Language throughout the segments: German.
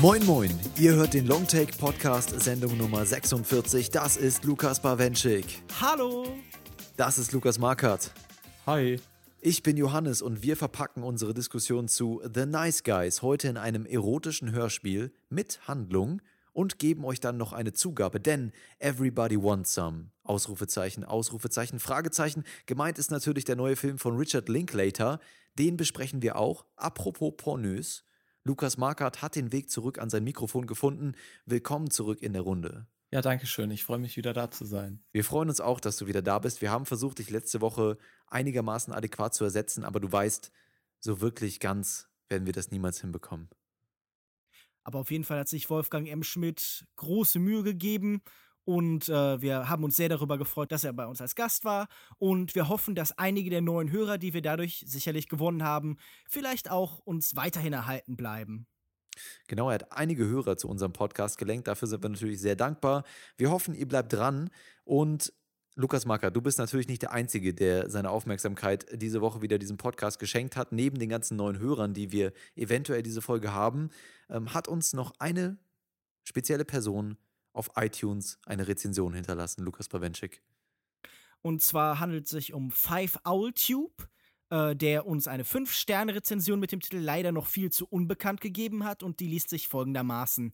Moin Moin, ihr hört den Longtake Podcast Sendung Nummer 46. Das ist Lukas Bawenschik. Hallo. Das ist Lukas Markert. Hi. Ich bin Johannes und wir verpacken unsere Diskussion zu The Nice Guys heute in einem erotischen Hörspiel mit Handlung und geben euch dann noch eine Zugabe, denn Everybody Wants Some. Ausrufezeichen, Ausrufezeichen, Fragezeichen. Gemeint ist natürlich der neue Film von Richard Linklater. Den besprechen wir auch. Apropos pornös. Lukas Markert hat den Weg zurück an sein Mikrofon gefunden. Willkommen zurück in der Runde. Ja, danke schön. Ich freue mich wieder da zu sein. Wir freuen uns auch, dass du wieder da bist. Wir haben versucht, dich letzte Woche einigermaßen adäquat zu ersetzen, aber du weißt, so wirklich ganz werden wir das niemals hinbekommen. Aber auf jeden Fall hat sich Wolfgang M. Schmidt große Mühe gegeben und äh, wir haben uns sehr darüber gefreut, dass er bei uns als Gast war. Und wir hoffen, dass einige der neuen Hörer, die wir dadurch sicherlich gewonnen haben, vielleicht auch uns weiterhin erhalten bleiben. Genau, er hat einige Hörer zu unserem Podcast gelenkt. Dafür sind wir natürlich sehr dankbar. Wir hoffen, ihr bleibt dran. Und Lukas Macker, du bist natürlich nicht der Einzige, der seine Aufmerksamkeit diese Woche wieder diesem Podcast geschenkt hat. Neben den ganzen neuen Hörern, die wir eventuell diese Folge haben, ähm, hat uns noch eine spezielle Person auf iTunes eine Rezension hinterlassen, Lukas Bawenschik. Und zwar handelt es sich um Five Owl Tube, äh, der uns eine 5-Sterne-Rezension mit dem Titel leider noch viel zu unbekannt gegeben hat und die liest sich folgendermaßen.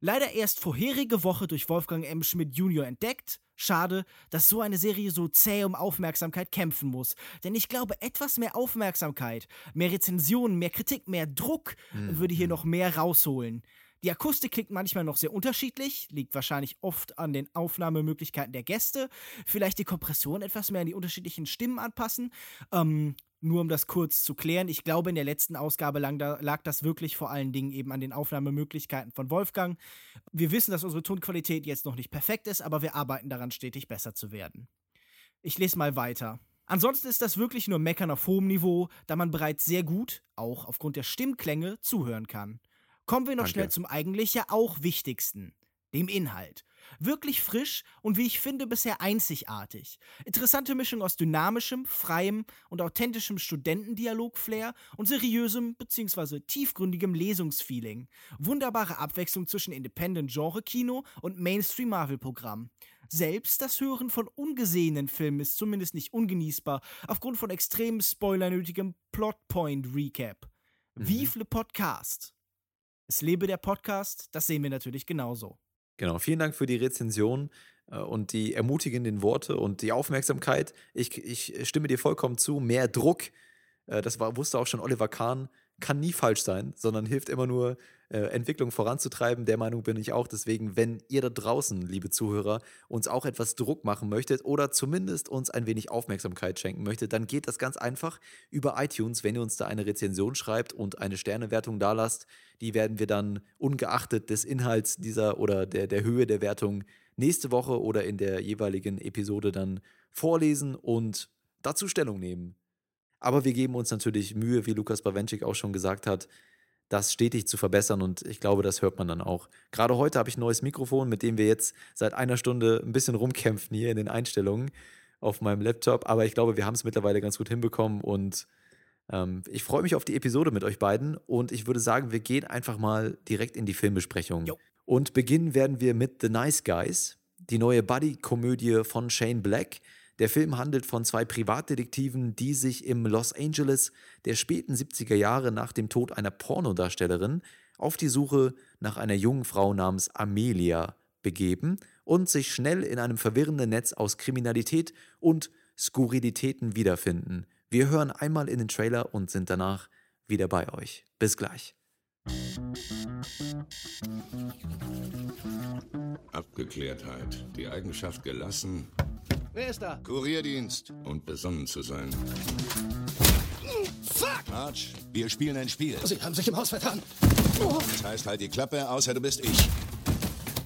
Leider erst vorherige Woche durch Wolfgang M. Schmidt Jr. entdeckt. Schade, dass so eine Serie so zäh um Aufmerksamkeit kämpfen muss. Denn ich glaube, etwas mehr Aufmerksamkeit, mehr Rezensionen, mehr Kritik, mehr Druck mhm. würde hier noch mehr rausholen. Die Akustik klingt manchmal noch sehr unterschiedlich, liegt wahrscheinlich oft an den Aufnahmemöglichkeiten der Gäste. Vielleicht die Kompression etwas mehr an die unterschiedlichen Stimmen anpassen. Ähm, nur um das kurz zu klären, ich glaube, in der letzten Ausgabe lag das wirklich vor allen Dingen eben an den Aufnahmemöglichkeiten von Wolfgang. Wir wissen, dass unsere Tonqualität jetzt noch nicht perfekt ist, aber wir arbeiten daran, stetig besser zu werden. Ich lese mal weiter. Ansonsten ist das wirklich nur Meckern auf hohem Niveau, da man bereits sehr gut, auch aufgrund der Stimmklänge, zuhören kann. Kommen wir noch Danke. schnell zum eigentlich ja auch wichtigsten, dem Inhalt. Wirklich frisch und wie ich finde bisher einzigartig. Interessante Mischung aus dynamischem, freiem und authentischem Studentendialog-Flair und seriösem bzw. tiefgründigem Lesungsfeeling. Wunderbare Abwechslung zwischen Independent-Genre-Kino und Mainstream-Marvel-Programm. Selbst das Hören von ungesehenen Filmen ist zumindest nicht ungenießbar, aufgrund von extrem spoilernötigem Plotpoint-Recap. Mhm. Vive le Podcast! Es lebe der Podcast, das sehen wir natürlich genauso. Genau, vielen Dank für die Rezension äh, und die ermutigenden Worte und die Aufmerksamkeit. Ich, ich stimme dir vollkommen zu. Mehr Druck, äh, das war, wusste auch schon Oliver Kahn, kann nie falsch sein, sondern hilft immer nur, äh, Entwicklung voranzutreiben. Der Meinung bin ich auch. Deswegen, wenn ihr da draußen, liebe Zuhörer, uns auch etwas Druck machen möchtet oder zumindest uns ein wenig Aufmerksamkeit schenken möchtet, dann geht das ganz einfach über iTunes, wenn ihr uns da eine Rezension schreibt und eine Sternewertung da lasst. Die werden wir dann ungeachtet des Inhalts dieser oder der, der Höhe der Wertung nächste Woche oder in der jeweiligen Episode dann vorlesen und dazu Stellung nehmen. Aber wir geben uns natürlich Mühe, wie Lukas Bawenschik auch schon gesagt hat, das stetig zu verbessern und ich glaube, das hört man dann auch. Gerade heute habe ich ein neues Mikrofon, mit dem wir jetzt seit einer Stunde ein bisschen rumkämpfen hier in den Einstellungen auf meinem Laptop, aber ich glaube, wir haben es mittlerweile ganz gut hinbekommen und ähm, ich freue mich auf die Episode mit euch beiden und ich würde sagen, wir gehen einfach mal direkt in die Filmbesprechung. Jo. Und beginnen werden wir mit The Nice Guys, die neue Buddy-Komödie von Shane Black. Der Film handelt von zwei Privatdetektiven, die sich im Los Angeles der späten 70er Jahre nach dem Tod einer Pornodarstellerin auf die Suche nach einer jungen Frau namens Amelia begeben und sich schnell in einem verwirrenden Netz aus Kriminalität und Skurrilitäten wiederfinden. Wir hören einmal in den Trailer und sind danach wieder bei euch. Bis gleich. Abgeklärtheit, die Eigenschaft gelassen Wer ist da? Kurierdienst. Und besonnen zu sein. Fuck! Arch, wir spielen ein Spiel. Sie haben sich im Haus vertan. Das heißt, halt die Klappe, außer du bist ich.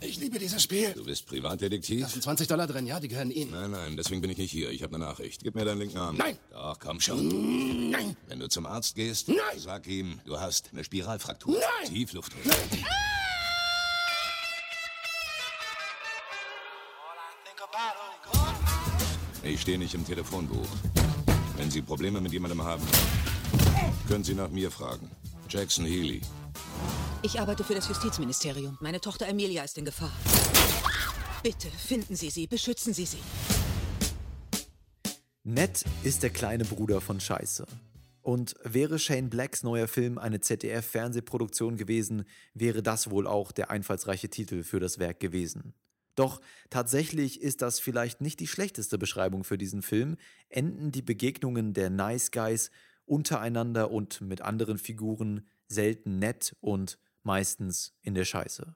Ich liebe dieses Spiel. Du bist Privatdetektiv? Da sind 20 Dollar drin, ja, die gehören Ihnen. Nein, nein, deswegen bin ich nicht hier. Ich habe eine Nachricht. Gib mir deinen linken Arm. Nein! Doch, komm schon. Nein! Wenn du zum Arzt gehst, Nein! sag ihm, du hast eine Spiralfraktur. Nein! Tiefluft. Nein! All I think about, oh God. Ich stehe nicht im Telefonbuch. Wenn Sie Probleme mit jemandem haben, können Sie nach mir fragen. Jackson Healy. Ich arbeite für das Justizministerium. Meine Tochter Emilia ist in Gefahr. Bitte finden Sie sie, beschützen Sie sie. Ned ist der kleine Bruder von Scheiße. Und wäre Shane Blacks neuer Film eine ZDF-Fernsehproduktion gewesen, wäre das wohl auch der einfallsreiche Titel für das Werk gewesen. Doch tatsächlich ist das vielleicht nicht die schlechteste Beschreibung für diesen Film, enden die Begegnungen der Nice Guys untereinander und mit anderen Figuren selten nett und meistens in der Scheiße.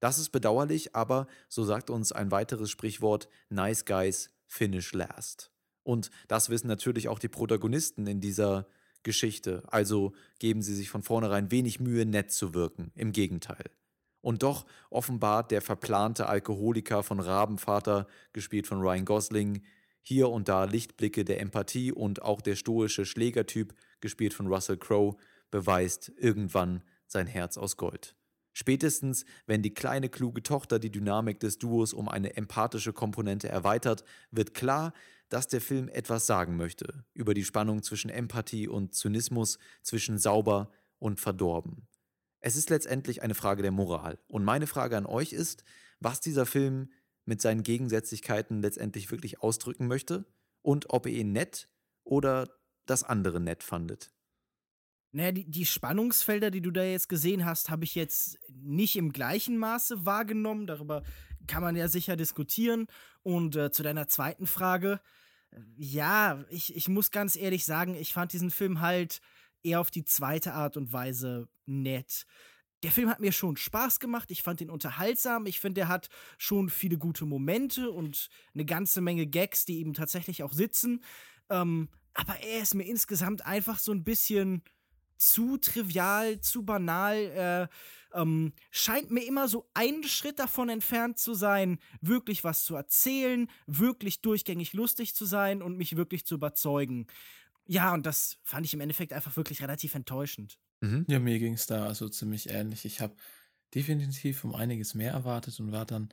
Das ist bedauerlich, aber so sagt uns ein weiteres Sprichwort, Nice Guys finish last. Und das wissen natürlich auch die Protagonisten in dieser Geschichte, also geben sie sich von vornherein wenig Mühe, nett zu wirken, im Gegenteil. Und doch offenbart der verplante Alkoholiker von Rabenvater, gespielt von Ryan Gosling, hier und da Lichtblicke der Empathie und auch der stoische Schlägertyp, gespielt von Russell Crowe, beweist irgendwann sein Herz aus Gold. Spätestens, wenn die kleine kluge Tochter die Dynamik des Duos um eine empathische Komponente erweitert, wird klar, dass der Film etwas sagen möchte über die Spannung zwischen Empathie und Zynismus, zwischen sauber und verdorben. Es ist letztendlich eine Frage der Moral. Und meine Frage an euch ist, was dieser Film mit seinen Gegensätzlichkeiten letztendlich wirklich ausdrücken möchte und ob ihr ihn nett oder das andere nett fandet. Naja, die, die Spannungsfelder, die du da jetzt gesehen hast, habe ich jetzt nicht im gleichen Maße wahrgenommen. Darüber kann man ja sicher diskutieren. Und äh, zu deiner zweiten Frage, ja, ich, ich muss ganz ehrlich sagen, ich fand diesen Film halt eher auf die zweite Art und Weise nett. Der Film hat mir schon Spaß gemacht, ich fand ihn unterhaltsam, ich finde, er hat schon viele gute Momente und eine ganze Menge Gags, die eben tatsächlich auch sitzen. Ähm, aber er ist mir insgesamt einfach so ein bisschen zu trivial, zu banal. Äh, ähm, scheint mir immer so einen Schritt davon entfernt zu sein, wirklich was zu erzählen, wirklich durchgängig lustig zu sein und mich wirklich zu überzeugen. Ja, und das fand ich im Endeffekt einfach wirklich relativ enttäuschend. Mhm. Ja, mir ging es da also ziemlich ähnlich. Ich habe definitiv um einiges mehr erwartet und war dann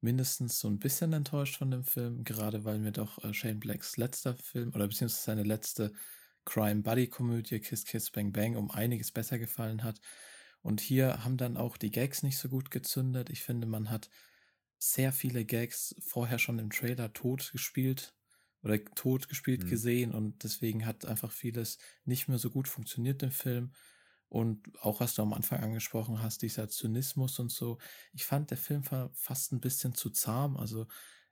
mindestens so ein bisschen enttäuscht von dem Film, gerade weil mir doch äh, Shane Blacks letzter Film oder beziehungsweise seine letzte Crime-Buddy-Komödie Kiss Kiss Bang Bang um einiges besser gefallen hat. Und hier haben dann auch die Gags nicht so gut gezündet. Ich finde, man hat sehr viele Gags vorher schon im Trailer tot gespielt oder tot gespielt mhm. gesehen und deswegen hat einfach vieles nicht mehr so gut funktioniert im Film. Und auch was du am Anfang angesprochen hast, dieser Zynismus und so. Ich fand, der Film war fast ein bisschen zu zahm. Also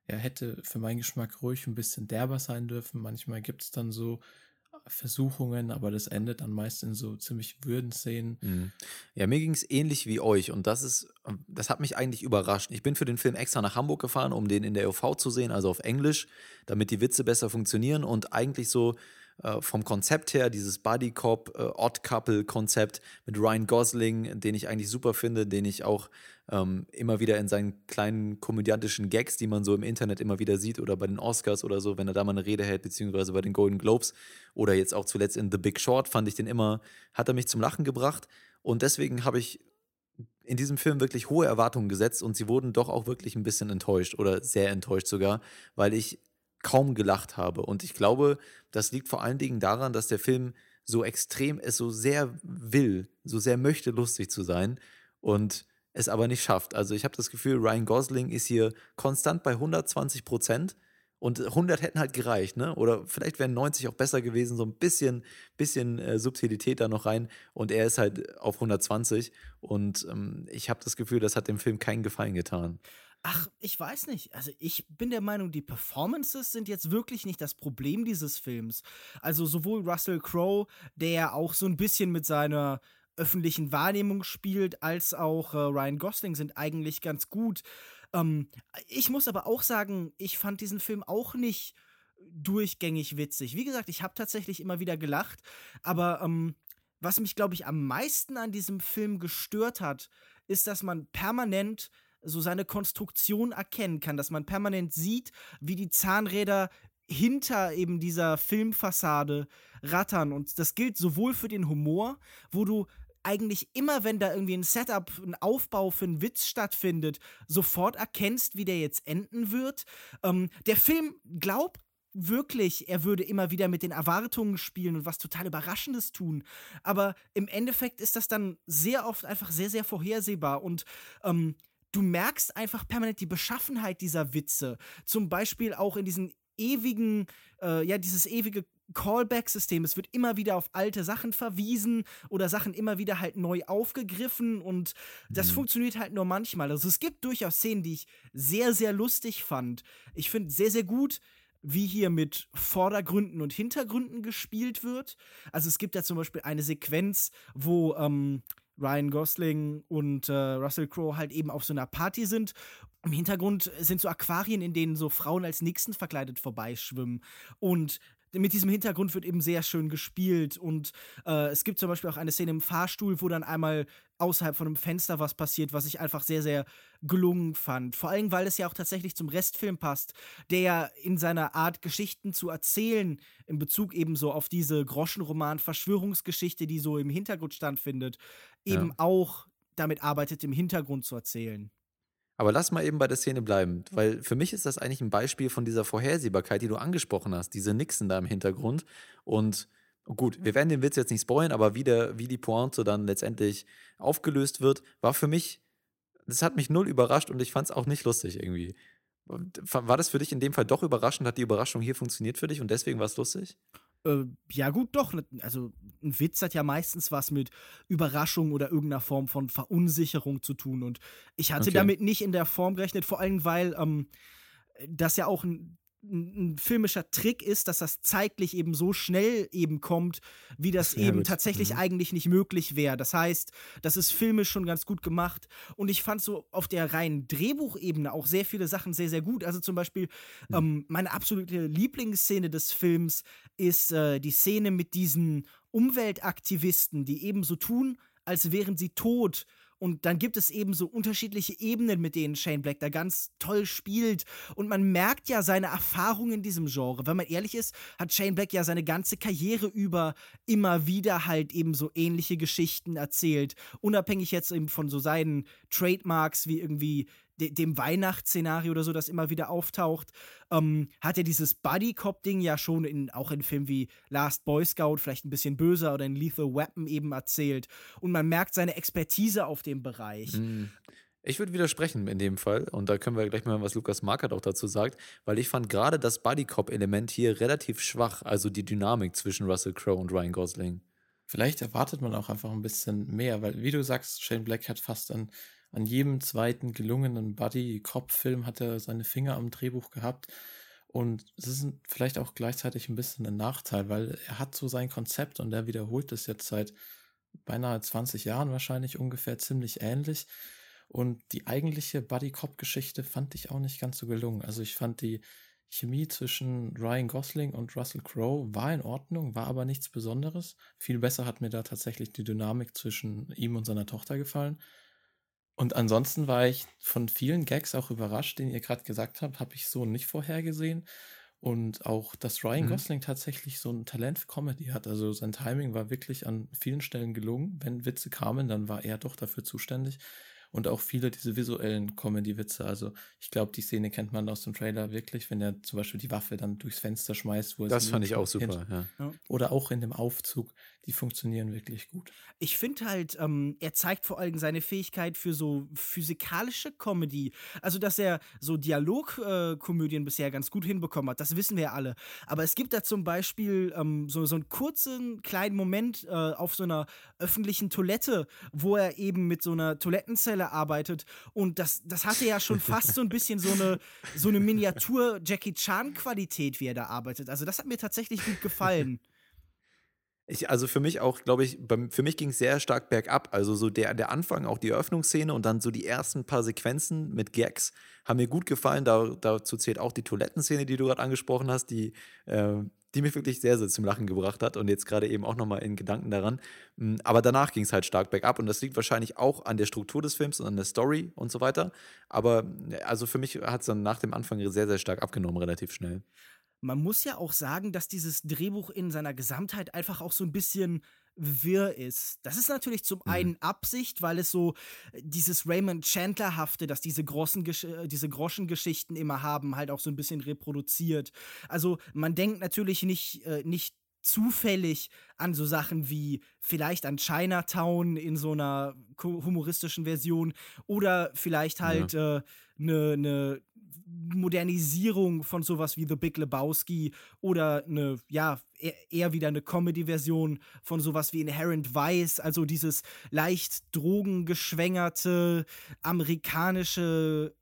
er hätte für meinen Geschmack ruhig ein bisschen derber sein dürfen. Manchmal gibt es dann so Versuchungen, aber das endet dann meist in so ziemlich würden Szenen. Mhm. Ja, mir ging es ähnlich wie euch und das ist, das hat mich eigentlich überrascht. Ich bin für den Film extra nach Hamburg gefahren, um den in der OV zu sehen, also auf Englisch, damit die Witze besser funktionieren und eigentlich so äh, vom Konzept her, dieses Buddy Cop, äh, Odd Couple Konzept mit Ryan Gosling, den ich eigentlich super finde, den ich auch ähm, immer wieder in seinen kleinen komödiantischen Gags, die man so im Internet immer wieder sieht oder bei den Oscars oder so, wenn er da mal eine Rede hält, beziehungsweise bei den Golden Globes oder jetzt auch zuletzt in The Big Short, fand ich den immer, hat er mich zum Lachen gebracht. Und deswegen habe ich in diesem Film wirklich hohe Erwartungen gesetzt und sie wurden doch auch wirklich ein bisschen enttäuscht oder sehr enttäuscht sogar, weil ich kaum gelacht habe. Und ich glaube, das liegt vor allen Dingen daran, dass der Film so extrem es so sehr will, so sehr möchte, lustig zu sein und es aber nicht schafft. Also ich habe das Gefühl, Ryan Gosling ist hier konstant bei 120 Prozent und 100 hätten halt gereicht, ne? Oder vielleicht wären 90 auch besser gewesen, so ein bisschen, bisschen äh, Subtilität da noch rein. Und er ist halt auf 120. Und ähm, ich habe das Gefühl, das hat dem Film keinen Gefallen getan. Ach, ich weiß nicht. Also ich bin der Meinung, die Performances sind jetzt wirklich nicht das Problem dieses Films. Also sowohl Russell Crowe, der auch so ein bisschen mit seiner öffentlichen Wahrnehmung spielt, als auch äh, Ryan Gosling sind eigentlich ganz gut. Ähm, ich muss aber auch sagen, ich fand diesen Film auch nicht durchgängig witzig. Wie gesagt, ich habe tatsächlich immer wieder gelacht, aber ähm, was mich, glaube ich, am meisten an diesem Film gestört hat, ist, dass man permanent so seine Konstruktion erkennen kann, dass man permanent sieht, wie die Zahnräder hinter eben dieser Filmfassade rattern. Und das gilt sowohl für den Humor, wo du eigentlich immer, wenn da irgendwie ein Setup, ein Aufbau für einen Witz stattfindet, sofort erkennst, wie der jetzt enden wird. Ähm, der Film glaubt wirklich, er würde immer wieder mit den Erwartungen spielen und was total Überraschendes tun. Aber im Endeffekt ist das dann sehr oft einfach sehr, sehr vorhersehbar und ähm, du merkst einfach permanent die Beschaffenheit dieser Witze. Zum Beispiel auch in diesen ewigen, äh, ja, dieses ewige Callback-System. Es wird immer wieder auf alte Sachen verwiesen oder Sachen immer wieder halt neu aufgegriffen und das mhm. funktioniert halt nur manchmal. Also es gibt durchaus Szenen, die ich sehr, sehr lustig fand. Ich finde sehr, sehr gut, wie hier mit Vordergründen und Hintergründen gespielt wird. Also es gibt ja zum Beispiel eine Sequenz, wo ähm, Ryan Gosling und äh, Russell Crowe halt eben auf so einer Party sind. Im Hintergrund sind so Aquarien, in denen so Frauen als Nixon verkleidet vorbeischwimmen. Und mit diesem Hintergrund wird eben sehr schön gespielt und äh, es gibt zum Beispiel auch eine Szene im Fahrstuhl, wo dann einmal außerhalb von einem Fenster was passiert, was ich einfach sehr, sehr gelungen fand. Vor allem, weil es ja auch tatsächlich zum Restfilm passt, der ja in seiner Art, Geschichten zu erzählen, in Bezug eben so auf diese Groschenroman-Verschwörungsgeschichte, die so im Hintergrund stattfindet, eben ja. auch damit arbeitet, im Hintergrund zu erzählen. Aber lass mal eben bei der Szene bleiben, weil für mich ist das eigentlich ein Beispiel von dieser Vorhersehbarkeit, die du angesprochen hast, diese Nixen da im Hintergrund. Und gut, wir werden den Witz jetzt nicht spoilen, aber wie, der, wie die Pointe dann letztendlich aufgelöst wird, war für mich, das hat mich null überrascht und ich fand es auch nicht lustig irgendwie. War das für dich in dem Fall doch überraschend? Hat die Überraschung hier funktioniert für dich und deswegen war es lustig? Äh, ja, gut, doch. Ne, also, ein Witz hat ja meistens was mit Überraschung oder irgendeiner Form von Verunsicherung zu tun. Und ich hatte okay. damit nicht in der Form gerechnet, vor allem, weil ähm, das ja auch ein ein filmischer Trick ist, dass das zeitlich eben so schnell eben kommt, wie das Sehr eben tatsächlich mhm. eigentlich nicht möglich wäre. Das heißt, das ist filmisch schon ganz gut gemacht und ich fand so auf der reinen Drehbuchebene auch sehr viele Sachen sehr, sehr gut. Also zum Beispiel mhm. ähm, meine absolute Lieblingsszene des Films ist äh, die Szene mit diesen Umweltaktivisten, die eben so tun, als wären sie tot und dann gibt es eben so unterschiedliche Ebenen, mit denen Shane Black da ganz toll spielt. Und man merkt ja seine Erfahrung in diesem Genre. Wenn man ehrlich ist, hat Shane Black ja seine ganze Karriere über immer wieder halt eben so ähnliche Geschichten erzählt. Unabhängig jetzt eben von so seinen Trademarks wie irgendwie de dem Weihnachtsszenario oder so, das immer wieder auftaucht, ähm, hat er dieses Buddy-Cop-Ding ja schon in, auch in Filmen wie Last Boy Scout, vielleicht ein bisschen böser oder in Lethal Weapon eben erzählt. Und man merkt seine Expertise auf dem Bereich. Mhm. Ich würde widersprechen in dem Fall, und da können wir gleich mal, was Lukas Markert auch dazu sagt, weil ich fand gerade das Buddy-Cop-Element hier relativ schwach, also die Dynamik zwischen Russell Crowe und Ryan Gosling. Vielleicht erwartet man auch einfach ein bisschen mehr, weil, wie du sagst, Shane Black hat fast an an jedem zweiten gelungenen Buddy-Cop-Film hat er seine Finger am Drehbuch gehabt. Und es ist vielleicht auch gleichzeitig ein bisschen ein Nachteil, weil er hat so sein Konzept und er wiederholt es jetzt seit beinahe 20 Jahren wahrscheinlich ungefähr ziemlich ähnlich. Und die eigentliche Buddy-Cop-Geschichte fand ich auch nicht ganz so gelungen. Also ich fand die Chemie zwischen Ryan Gosling und Russell Crowe war in Ordnung, war aber nichts Besonderes. Viel besser hat mir da tatsächlich die Dynamik zwischen ihm und seiner Tochter gefallen. Und ansonsten war ich von vielen Gags auch überrascht, den ihr gerade gesagt habt, habe ich so nicht vorhergesehen. Und auch, dass Ryan mhm. Gosling tatsächlich so ein Talent für Comedy hat. Also sein Timing war wirklich an vielen Stellen gelungen. Wenn Witze kamen, dann war er doch dafür zuständig und auch viele diese visuellen Comedy-Witze. Also ich glaube, die Szene kennt man aus dem Trailer wirklich, wenn er zum Beispiel die Waffe dann durchs Fenster schmeißt. Wo das fand ich auch super, ja. Oder auch in dem Aufzug, die funktionieren wirklich gut. Ich finde halt, ähm, er zeigt vor allem seine Fähigkeit für so physikalische Comedy. Also, dass er so Dialogkomödien äh, bisher ganz gut hinbekommen hat, das wissen wir ja alle. Aber es gibt da zum Beispiel ähm, so, so einen kurzen, kleinen Moment äh, auf so einer öffentlichen Toilette, wo er eben mit so einer Toilettenzelle arbeitet. Und das, das hatte ja schon fast so ein bisschen so eine, so eine Miniatur-Jackie Chan-Qualität, wie er da arbeitet. Also, das hat mir tatsächlich gut gefallen. Ich, also für mich auch, glaube ich, für mich ging es sehr stark bergab. Also so der, der Anfang, auch die Eröffnungsszene und dann so die ersten paar Sequenzen mit Gags haben mir gut gefallen. Da, dazu zählt auch die Toilettenszene, die du gerade angesprochen hast, die, äh, die mich wirklich sehr, sehr zum Lachen gebracht hat und jetzt gerade eben auch nochmal in Gedanken daran. Hm, aber danach ging es halt stark bergab und das liegt wahrscheinlich auch an der Struktur des Films und an der Story und so weiter. Aber also für mich hat es dann nach dem Anfang sehr, sehr stark abgenommen, relativ schnell man muss ja auch sagen, dass dieses Drehbuch in seiner Gesamtheit einfach auch so ein bisschen wirr ist. Das ist natürlich zum Mhm. einen Absicht, weil es so äh, dieses Raymond Chandler-hafte, das diese, großen, Gesch- äh, diese Groschengeschichten immer haben, halt auch so ein bisschen reproduziert. Also man denkt natürlich nicht, äh, nicht zufällig an so Sachen wie vielleicht an Chinatown in so einer humoristischen Version oder vielleicht halt eine ne, ne Modernisierung von sowas wie The Big Lebowski oder eine, ja, eher, eher wieder eine Comedy-Version von sowas wie Inherent Vice, also dieses leicht drogengeschwängerte amerikanische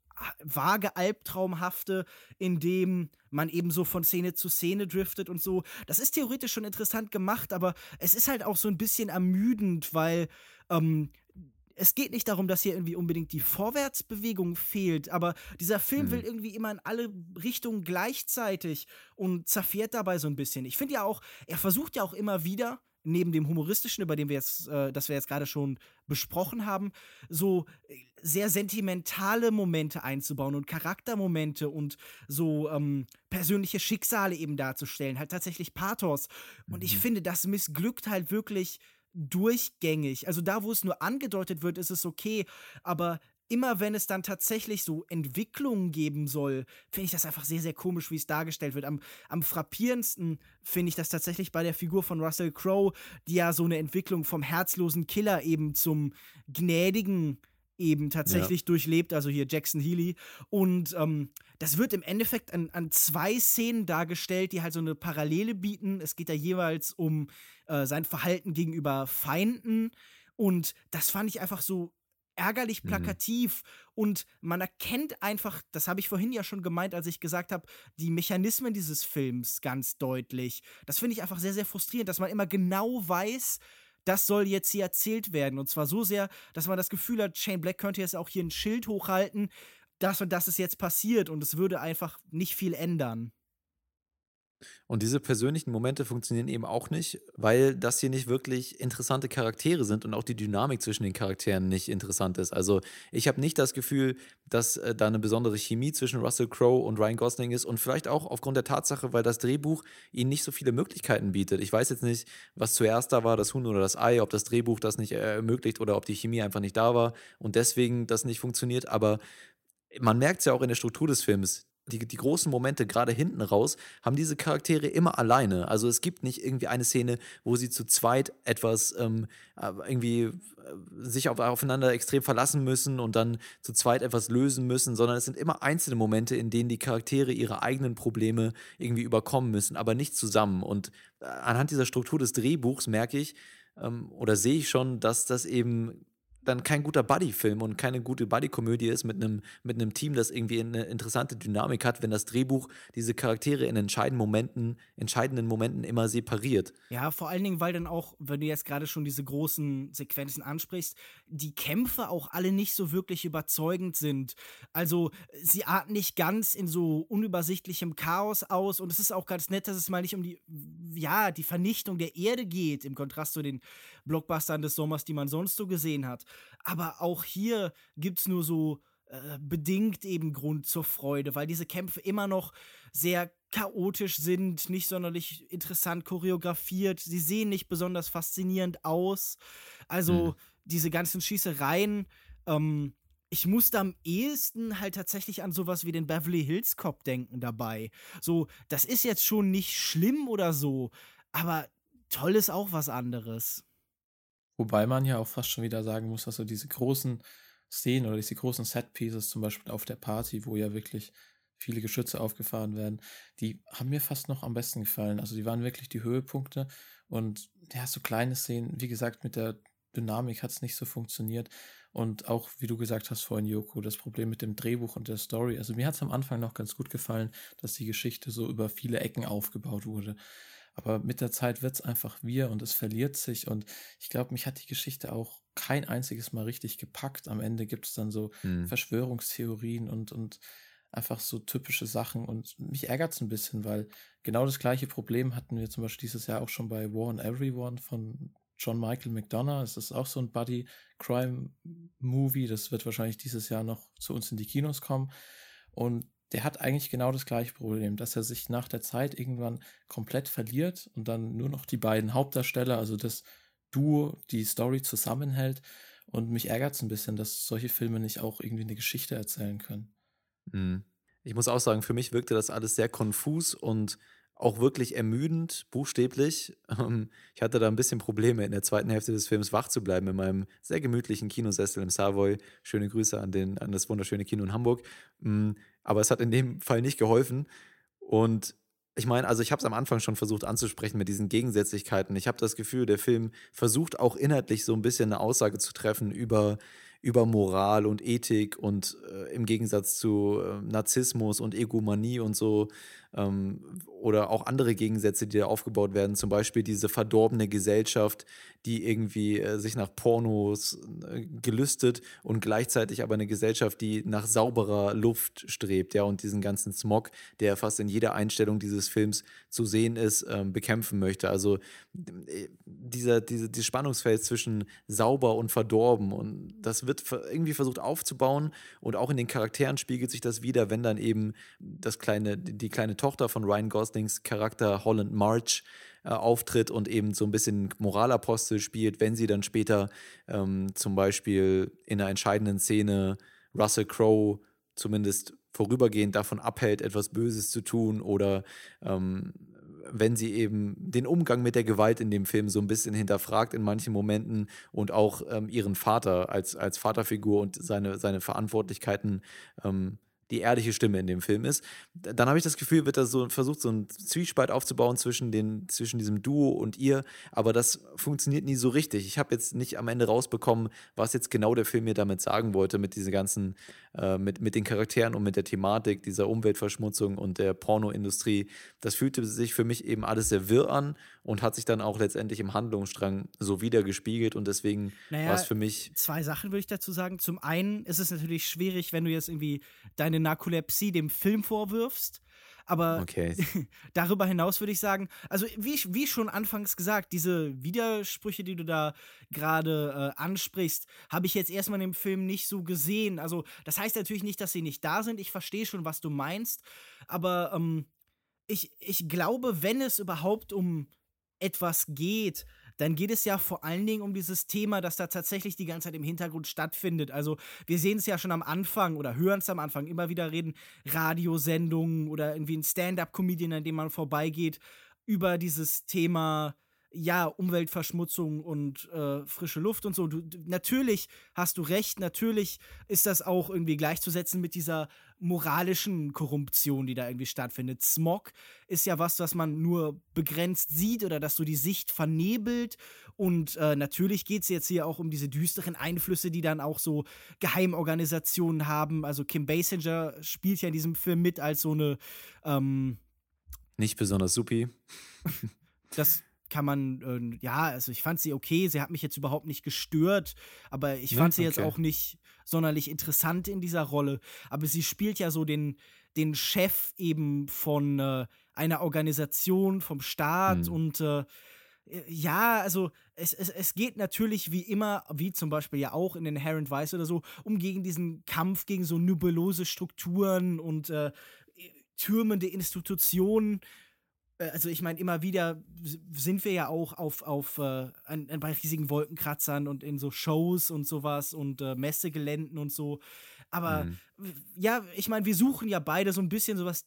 vage Albtraumhafte, in dem man eben so von Szene zu Szene driftet und so. Das ist theoretisch schon interessant gemacht, aber es ist halt auch so ein bisschen ermüdend, weil ähm, es geht nicht darum, dass hier irgendwie unbedingt die Vorwärtsbewegung fehlt, aber dieser Film Mhm. will irgendwie immer in alle Richtungen gleichzeitig und zerfährt dabei so ein bisschen. Ich finde ja auch, er versucht ja auch immer wieder, neben dem humoristischen, über den wir jetzt, äh, das wir jetzt gerade schon besprochen haben, so äh, sehr sentimentale Momente einzubauen und Charaktermomente und so ähm, persönliche Schicksale eben darzustellen, halt tatsächlich Pathos. Und ich finde, das missglückt halt wirklich durchgängig. Also da, wo es nur angedeutet wird, ist es okay, aber immer wenn es dann tatsächlich so Entwicklungen geben soll, finde ich das einfach sehr, sehr komisch, wie es dargestellt wird. Am, am frappierendsten finde ich das tatsächlich bei der Figur von Russell Crowe, die ja so eine Entwicklung vom herzlosen Killer eben zum gnädigen eben tatsächlich durchlebt, also hier Jackson Healy. Und ähm, das wird im Endeffekt an, an zwei Szenen dargestellt, die halt so eine Parallele bieten. Es geht da jeweils um äh, sein Verhalten gegenüber Feinden. Und das fand ich einfach so ärgerlich Mhm. plakativ und man erkennt einfach, das habe ich vorhin ja schon gemeint, als ich gesagt habe, die Mechanismen dieses Films ganz deutlich. Das finde ich einfach sehr, sehr frustrierend, dass man immer genau weiß, das soll jetzt hier erzählt werden. Und zwar so sehr, dass man das Gefühl hat, Shane Black könnte jetzt auch hier ein Schild hochhalten, das und das ist jetzt passiert und es würde einfach nicht viel ändern. Und diese persönlichen Momente funktionieren eben auch nicht, weil das hier nicht wirklich interessante Charaktere sind und auch die Dynamik zwischen den Charakteren nicht interessant ist. Also ich habe nicht das Gefühl, dass äh, da eine besondere Chemie zwischen Russell Crowe und Ryan Gosling ist und vielleicht auch aufgrund der Tatsache, weil das Drehbuch ihnen nicht so viele Möglichkeiten bietet. Ich weiß jetzt nicht, was zuerst da war, das Huhn oder das Ei, ob das Drehbuch das nicht äh, ermöglicht oder ob die Chemie einfach nicht da war und deswegen das nicht funktioniert, aber man merkt es ja auch in der Struktur des Films. Die, die großen Momente, gerade hinten raus, haben diese Charaktere immer alleine. Also es gibt nicht irgendwie eine Szene, wo sie zu zweit etwas ähm, äh, irgendwie äh, sich auf, aufeinander extrem verlassen müssen und dann zu zweit etwas lösen müssen, sondern es sind immer einzelne Momente, in denen die Charaktere ihre eigenen Probleme irgendwie überkommen müssen, aber nicht zusammen. Und äh, anhand dieser Struktur des Drehbuchs merke ich ähm, oder sehe ich schon, dass das eben dann kein guter Buddy-Film und keine gute Buddy-Komödie ist mit einem mit einem Team, das irgendwie eine interessante Dynamik hat, wenn das Drehbuch diese Charaktere in entscheidenden Momenten, entscheidenden Momenten immer separiert. Ja, vor allen Dingen, weil dann auch, wenn du jetzt gerade schon diese großen Sequenzen ansprichst, die Kämpfe auch alle nicht so wirklich überzeugend sind. Also, sie arten nicht ganz in so unübersichtlichem Chaos aus und es ist auch ganz nett, dass es mal nicht um die, ja, die Vernichtung der Erde geht, im Kontrast zu den Blockbustern des Sommers, die man sonst so gesehen hat. Aber auch hier gibt's nur so äh, bedingt eben Grund zur Freude, weil diese Kämpfe immer noch sehr chaotisch sind, nicht sonderlich interessant choreografiert, sie sehen nicht besonders faszinierend aus. Also Mhm. diese ganzen Schießereien, ähm, ich musste am ehesten halt tatsächlich an sowas wie den Beverly Hills Cop denken dabei. So, das ist jetzt schon nicht schlimm oder so, aber toll ist auch was anderes. Wobei man ja auch fast schon wieder sagen muss, dass so diese großen Szenen oder diese großen Set-Pieces, zum Beispiel auf der Party, wo ja wirklich viele Geschütze aufgefahren werden, die haben mir fast noch am besten gefallen. Also die waren wirklich die Höhepunkte und ja, so kleine Szenen, wie gesagt, mit der Dynamik hat es nicht so funktioniert. Und auch, wie du gesagt hast vorhin, Joko, das Problem mit dem Drehbuch und der Story. Also mir hat es am Anfang noch ganz gut gefallen, dass die Geschichte so über viele Ecken aufgebaut wurde. Aber mit der Zeit wird es einfach wir und es verliert sich. Und ich glaube, mich hat die Geschichte auch kein einziges Mal richtig gepackt. Am Ende gibt es dann so Hm. Verschwörungstheorien und, und einfach so typische Sachen. Und mich ärgert es ein bisschen, weil genau das gleiche Problem hatten wir zum Beispiel dieses Jahr auch schon bei War on Everyone von John Michael McDonough. Es ist auch so ein Buddy-Crime-Movie. Das wird wahrscheinlich dieses Jahr noch zu uns in die Kinos kommen. Und der hat eigentlich genau das gleiche Problem, dass er sich nach der Zeit irgendwann komplett verliert und dann nur noch die beiden Hauptdarsteller, also das Duo die Story zusammenhält. Und mich ärgert es ein bisschen, dass solche Filme nicht auch irgendwie eine Geschichte erzählen können. Mhm. Ich muss auch sagen, für mich wirkte das alles sehr konfus und auch wirklich ermüdend, buchstäblich. Ähm, ich hatte da ein bisschen Probleme, in der zweiten Hälfte des Films wach zu bleiben in meinem sehr gemütlichen Kinosessel im Savoy. Schöne Grüße an, den, an das wunderschöne Kino in Hamburg. Mm, aber es hat in dem Fall nicht geholfen. Und ich meine, also ich habe es am Anfang schon versucht anzusprechen mit diesen Gegensätzlichkeiten. Ich habe das Gefühl, der Film versucht auch inhaltlich so ein bisschen eine Aussage zu treffen über über Moral und Ethik und äh, im Gegensatz zu äh, Narzissmus und Egomanie und so ähm, oder auch andere Gegensätze, die da aufgebaut werden, zum Beispiel diese verdorbene Gesellschaft, die irgendwie äh, sich nach Pornos äh, gelüstet und gleichzeitig aber eine Gesellschaft, die nach sauberer Luft strebt, ja, und diesen ganzen Smog, der fast in jeder Einstellung dieses Films zu sehen ist, ähm, bekämpfen möchte. Also äh, dieser, diese, dieses Spannungsfeld zwischen sauber und verdorben und das wird irgendwie versucht aufzubauen und auch in den Charakteren spiegelt sich das wieder, wenn dann eben das kleine, die kleine Tochter von Ryan Goslings Charakter Holland March äh, auftritt und eben so ein bisschen Moralapostel spielt, wenn sie dann später ähm, zum Beispiel in einer entscheidenden Szene Russell Crowe zumindest vorübergehend davon abhält, etwas Böses zu tun oder ähm, wenn sie eben den Umgang mit der Gewalt in dem Film so ein bisschen hinterfragt in manchen Momenten und auch ähm, ihren Vater als, als Vaterfigur und seine, seine Verantwortlichkeiten ähm, die ehrliche Stimme in dem Film ist. Dann habe ich das Gefühl, wird da so versucht, so ein Zwiespalt aufzubauen zwischen, den, zwischen diesem Duo und ihr, aber das funktioniert nie so richtig. Ich habe jetzt nicht am Ende rausbekommen, was jetzt genau der Film mir damit sagen wollte, mit diesen ganzen, äh, mit, mit den Charakteren und mit der Thematik dieser Umweltverschmutzung und der Pornoindustrie. Das fühlte sich für mich eben alles sehr wirr an und hat sich dann auch letztendlich im Handlungsstrang so wieder gespiegelt und deswegen naja, war es für mich. Zwei Sachen würde ich dazu sagen. Zum einen ist es natürlich schwierig, wenn du jetzt irgendwie deine Narkolepsie dem Film vorwirfst. Aber okay. darüber hinaus würde ich sagen, also wie, wie schon anfangs gesagt, diese Widersprüche, die du da gerade äh, ansprichst, habe ich jetzt erstmal in dem Film nicht so gesehen. Also das heißt natürlich nicht, dass sie nicht da sind. Ich verstehe schon, was du meinst. Aber ähm, ich, ich glaube, wenn es überhaupt um etwas geht, dann geht es ja vor allen Dingen um dieses Thema, das da tatsächlich die ganze Zeit im Hintergrund stattfindet. Also wir sehen es ja schon am Anfang oder hören es am Anfang immer wieder reden, Radiosendungen oder irgendwie ein Stand-up-Comedian, an dem man vorbeigeht, über dieses Thema ja, Umweltverschmutzung und äh, frische Luft und so. Du, natürlich hast du recht, natürlich ist das auch irgendwie gleichzusetzen mit dieser moralischen Korruption, die da irgendwie stattfindet. Smog ist ja was, was man nur begrenzt sieht oder dass so die Sicht vernebelt. Und äh, natürlich geht es jetzt hier auch um diese düsteren Einflüsse, die dann auch so Geheimorganisationen haben. Also Kim Basinger spielt ja in diesem Film mit als so eine ähm, nicht besonders supi. das kann man, äh, ja, also ich fand sie okay, sie hat mich jetzt überhaupt nicht gestört, aber ich fand sie okay. jetzt auch nicht sonderlich interessant in dieser Rolle. Aber sie spielt ja so den, den Chef eben von äh, einer Organisation, vom Staat hm. und äh, ja, also es, es, es geht natürlich wie immer, wie zum Beispiel ja auch in den Inherent Vice oder so, um gegen diesen Kampf gegen so nebulose Strukturen und äh, türmende Institutionen äh, also ich meine, immer wieder sind wir ja auch auf, auf äh, an, an bei riesigen Wolkenkratzern und in so Shows und sowas und äh, Messegeländen und so. Aber mhm. ja, ich meine, wir suchen ja beide so ein bisschen sowas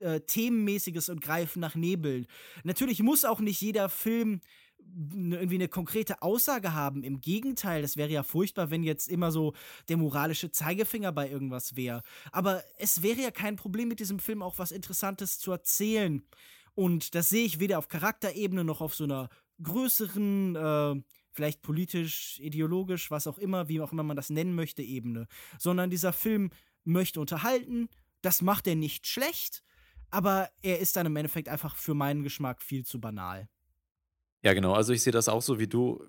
äh, Themenmäßiges und greifen nach Nebel. Natürlich muss auch nicht jeder Film irgendwie eine konkrete Aussage haben. Im Gegenteil, das wäre ja furchtbar, wenn jetzt immer so der moralische Zeigefinger bei irgendwas wäre. Aber es wäre ja kein Problem mit diesem Film auch was Interessantes zu erzählen. Und das sehe ich weder auf Charakterebene noch auf so einer größeren, äh, vielleicht politisch, ideologisch, was auch immer, wie auch immer man das nennen möchte, Ebene. Sondern dieser Film möchte unterhalten, das macht er nicht schlecht, aber er ist dann im Endeffekt einfach für meinen Geschmack viel zu banal. Ja, genau. Also ich sehe das auch so wie du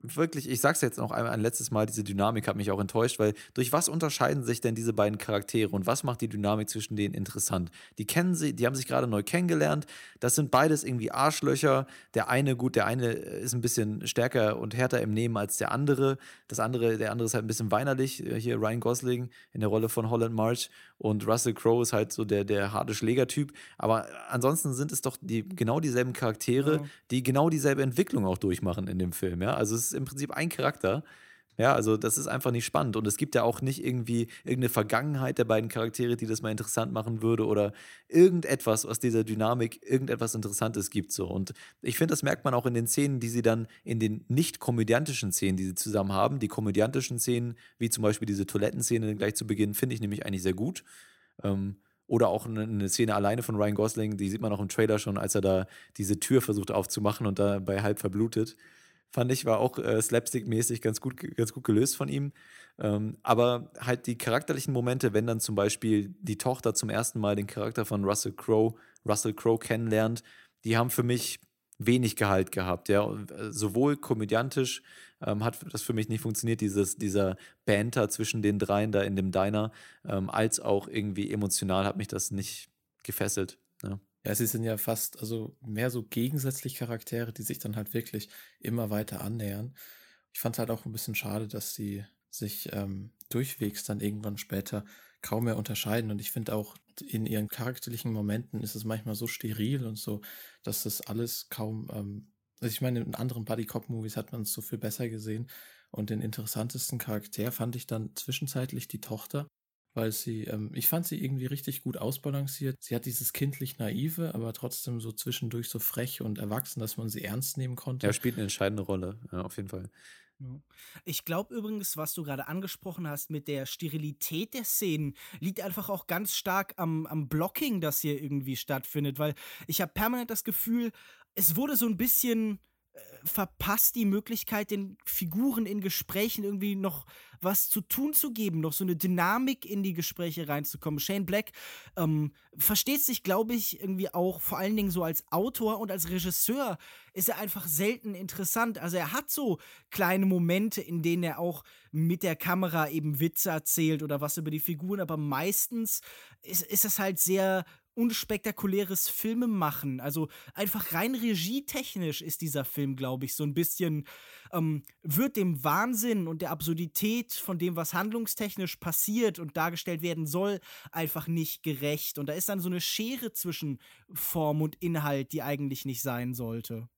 wirklich, ich sag's jetzt noch einmal ein letztes Mal, diese Dynamik hat mich auch enttäuscht, weil durch was unterscheiden sich denn diese beiden Charaktere und was macht die Dynamik zwischen denen interessant? Die kennen sie, die haben sich gerade neu kennengelernt. Das sind beides irgendwie Arschlöcher. Der eine, gut, der eine ist ein bisschen stärker und härter im Nehmen als der andere. Das andere, der andere ist halt ein bisschen weinerlich. Äh, hier Ryan Gosling in der Rolle von Holland March und Russell Crowe ist halt so der, der harte Schlägertyp. Aber ansonsten sind es doch die, genau dieselben Charaktere, ja. die genau dieselbe Entwicklung auch durchmachen in dem Film. Ja? Also es ist im Prinzip ein Charakter. Ja, also das ist einfach nicht spannend. Und es gibt ja auch nicht irgendwie irgendeine Vergangenheit der beiden Charaktere, die das mal interessant machen würde oder irgendetwas aus dieser Dynamik, irgendetwas Interessantes gibt so. Und ich finde, das merkt man auch in den Szenen, die sie dann in den nicht komödiantischen Szenen, die sie zusammen haben. Die komödiantischen Szenen, wie zum Beispiel diese Toilettenszene gleich zu Beginn, finde ich nämlich eigentlich sehr gut. Ähm, oder auch eine, Szene alleine von Ryan Gosling, die sieht man auch im Trailer schon, als er da diese Tür versucht aufzumachen und dabei halb verblutet. Fand ich, war auch äh, slapstick-mäßig ganz gut, ganz gut gelöst von ihm. Ähm, aber halt die charakterlichen Momente, wenn dann zum Beispiel die Tochter zum ersten Mal den Charakter von Russell Crowe, Russell Crowe kennenlernt, die haben für mich wenig Gehalt gehabt. Ja, sowohl komödiantisch ähm, hat das für mich nicht funktioniert, dieses, dieser Banter zwischen den dreien da in dem Diner, ähm, als auch irgendwie emotional hat mich das nicht gefesselt. Ja. Sie sind ja fast, also mehr so gegensätzlich Charaktere, die sich dann halt wirklich immer weiter annähern. Ich fand es halt auch ein bisschen schade, dass sie sich ähm, durchwegs dann irgendwann später kaum mehr unterscheiden. Und ich finde auch in ihren charakterlichen Momenten ist es manchmal so steril und so, dass das alles kaum, ähm, also ich meine, in anderen Buddy-Cop-Movies hat man es so viel besser gesehen. Und den interessantesten Charakter fand ich dann zwischenzeitlich die Tochter, weil sie, ähm, ich fand sie irgendwie richtig gut ausbalanciert. Sie hat dieses kindlich naive, aber trotzdem so zwischendurch so frech und erwachsen, dass man sie ernst nehmen konnte. Ja, spielt eine entscheidende Rolle, ja, auf jeden Fall. Ich glaube übrigens, was du gerade angesprochen hast mit der Sterilität der Szenen, liegt einfach auch ganz stark am, am Blocking, das hier irgendwie stattfindet, weil ich habe permanent das Gefühl, es wurde so ein bisschen verpasst die Möglichkeit, den Figuren in Gesprächen irgendwie noch was zu tun zu geben, noch so eine Dynamik in die Gespräche reinzukommen. Shane Black ähm, versteht sich, glaube ich, irgendwie auch vor allen Dingen so als Autor und als Regisseur ist er einfach selten interessant. Also er hat so kleine Momente, in denen er auch mit der Kamera eben Witze erzählt oder was über die Figuren, aber meistens ist, ist es halt sehr unspektakuläres Filmemachen. Also einfach rein regietechnisch ist dieser Film, glaube ich, so ein bisschen, ähm, wird dem Wahnsinn und der Absurdität von dem, was handlungstechnisch passiert und dargestellt werden soll, einfach nicht gerecht. Und da ist dann so eine Schere zwischen Form und Inhalt, die eigentlich nicht sein sollte.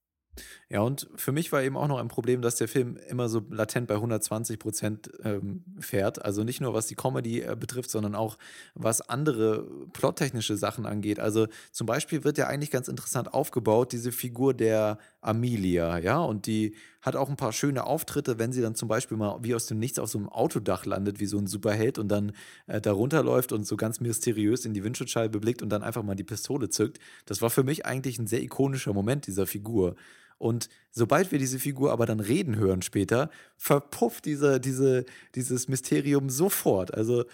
Ja, und für mich war eben auch noch ein Problem, dass der Film immer so latent bei 120 Prozent ähm, fährt. Also nicht nur was die Comedy äh, betrifft, sondern auch was andere plottechnische Sachen angeht. Also zum Beispiel wird ja eigentlich ganz interessant aufgebaut, diese Figur der Amelia, ja, und die hat auch ein paar schöne Auftritte, wenn sie dann zum Beispiel mal wie aus dem Nichts auf so einem Autodach landet, wie so ein Superheld und dann äh, da runterläuft und so ganz mysteriös in die Windschutzscheibe blickt und dann einfach mal die Pistole zückt. Das war für mich eigentlich ein sehr ikonischer Moment dieser Figur. Und sobald wir diese Figur aber dann reden hören später, verpufft diese, diese, dieses Mysterium sofort. Also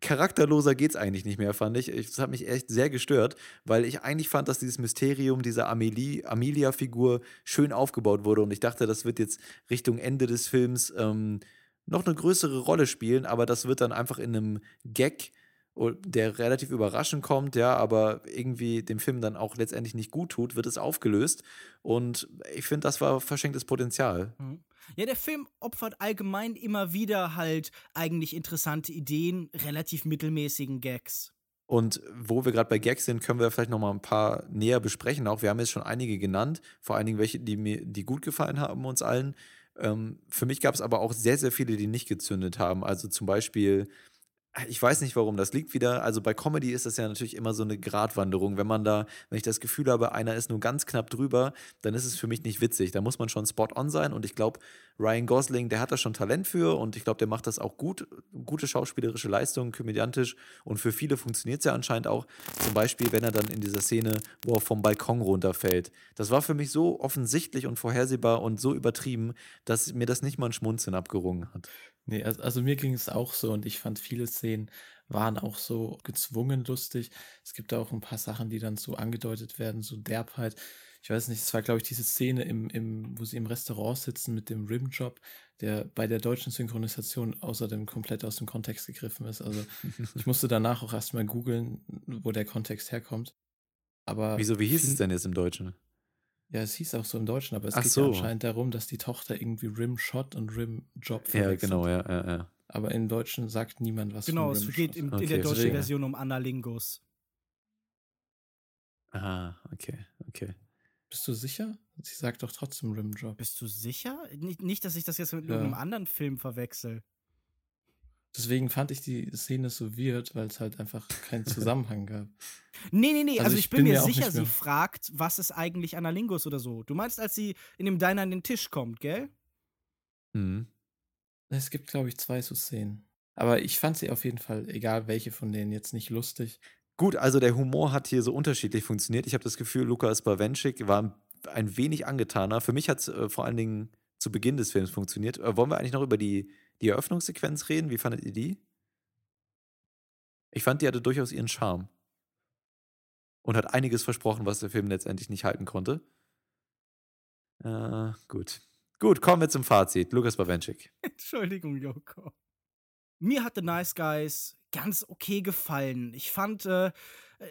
charakterloser geht es eigentlich nicht mehr, fand ich. Das hat mich echt sehr gestört, weil ich eigentlich fand, dass dieses Mysterium dieser Amelia-Figur schön aufgebaut wurde und ich dachte, das wird jetzt Richtung Ende des Films ähm, noch eine größere Rolle spielen, aber das wird dann einfach in einem Gag der relativ überraschend kommt, ja, aber irgendwie dem Film dann auch letztendlich nicht gut tut, wird es aufgelöst. Und ich finde, das war verschenktes Potenzial. Mhm. Ja, der Film opfert allgemein immer wieder halt eigentlich interessante Ideen, relativ mittelmäßigen Gags. Und wo wir gerade bei Gags sind, können wir vielleicht noch mal ein paar näher besprechen. Auch wir haben jetzt schon einige genannt, vor allen Dingen welche, die mir, die gut gefallen haben uns allen. Ähm, für mich gab es aber auch sehr, sehr viele, die nicht gezündet haben. Also zum Beispiel ich weiß nicht, warum das liegt wieder. Also bei Comedy ist das ja natürlich immer so eine Gratwanderung. Wenn man da, wenn ich das Gefühl habe, einer ist nur ganz knapp drüber, dann ist es für mich nicht witzig. Da muss man schon spot on sein. Und ich glaube, Ryan Gosling, der hat da schon Talent für und ich glaube, der macht das auch gut. Gute schauspielerische Leistung, komödiantisch. Und für viele funktioniert es ja anscheinend auch. Zum Beispiel, wenn er dann in dieser Szene, wo er vom Balkon runterfällt. Das war für mich so offensichtlich und vorhersehbar und so übertrieben, dass mir das nicht mal ein Schmunzeln abgerungen hat. Nee, also, mir ging es auch so und ich fand viele Szenen waren auch so gezwungen lustig. Es gibt auch ein paar Sachen, die dann so angedeutet werden, so Derbheit. Ich weiß nicht, es war, glaube ich, diese Szene, im, im, wo sie im Restaurant sitzen mit dem Rimjob, der bei der deutschen Synchronisation außerdem komplett aus dem Kontext gegriffen ist. Also ich musste danach auch erstmal googeln, wo der Kontext herkommt. Aber Wieso, wie hieß es denn jetzt im Deutschen? Ja, es hieß auch so im Deutschen, aber es Ach geht so. ja anscheinend darum, dass die Tochter irgendwie Rimshot und Rimjob Ja, verwechselt. genau, ja, ja, ja. Aber im Deutschen sagt niemand was Genau, von es geht im, in Okay, der deutschen deswegen. Version um Analingus. Aha, okay, okay. Bist du sicher? Sie sagt doch trotzdem Rimjob. Bist du sicher? Nicht, nicht dass ich das jetzt mit Ja. irgendeinem anderen Film verwechsel. Deswegen fand ich die Szene so weird, weil es halt einfach keinen Zusammenhang gab. Nee, nee, nee, also, Also ich, ich bin, bin mir sicher, sie fragt, was ist eigentlich Analingus oder so. Du meinst, als sie in dem Diner an den Tisch kommt, gell? Mhm. Es gibt, glaube ich, zwei so Szenen. Aber ich fand sie auf jeden Fall, egal welche von denen, jetzt nicht lustig. Gut, also der Humor hat hier so unterschiedlich funktioniert. Ich habe das Gefühl, Lukas Bawenschik war ein- ein wenig angetaner. Für mich hat es äh, vor allen Dingen zu Beginn des Films funktioniert. Äh, wollen wir eigentlich noch über die, die Eröffnungssequenz reden? Wie fandet ihr die? Ich fand, die hatte durchaus ihren Charme. Und hat einiges versprochen, was der Film letztendlich nicht halten konnte. Äh, gut. Gut, kommen wir zum Fazit. Lukas Bawenschik. Entschuldigung, Joko. Mir hat The Nice Guys ganz okay gefallen. Ich fand, äh,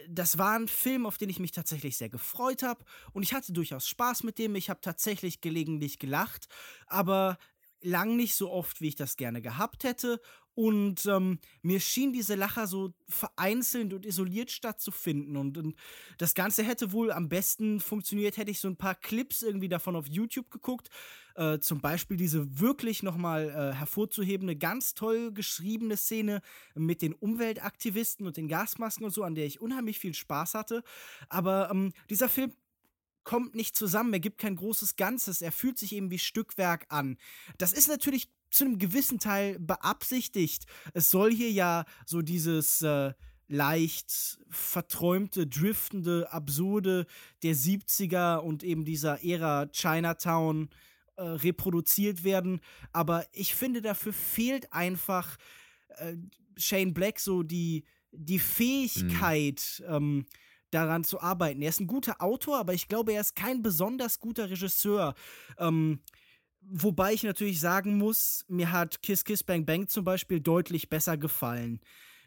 das war ein Film, auf den ich mich tatsächlich sehr gefreut habe. Und ich hatte durchaus Spaß mit dem. Ich habe tatsächlich gelegentlich gelacht, aber lang nicht so oft, wie ich das gerne gehabt hätte. Und ähm, mir schien diese Lacher so vereinzelt und isoliert stattzufinden. Und, und das Ganze hätte wohl am besten funktioniert, hätte ich so ein paar Clips irgendwie davon auf YouTube geguckt. Äh, zum Beispiel diese wirklich nochmal äh, hervorzuhebende, ganz toll geschriebene Szene mit den Umweltaktivisten und den Gasmasken und so, an der ich unheimlich viel Spaß hatte. Aber ähm, dieser Film kommt nicht zusammen, er gibt kein großes Ganzes, er fühlt sich eben wie Stückwerk an. Das ist natürlich zu einem gewissen Teil beabsichtigt. Es soll hier ja so dieses äh, leicht verträumte, driftende, absurde der 70er und eben dieser Ära Chinatown äh, reproduziert werden. Aber ich finde, dafür fehlt einfach äh, Shane Black so die, die Fähigkeit, ähm, daran zu arbeiten. Er ist ein guter Autor, aber ich glaube, er ist kein besonders guter Regisseur. Ähm, wobei ich natürlich sagen muss, mir hat Kiss Kiss Bang Bang zum Beispiel deutlich besser gefallen.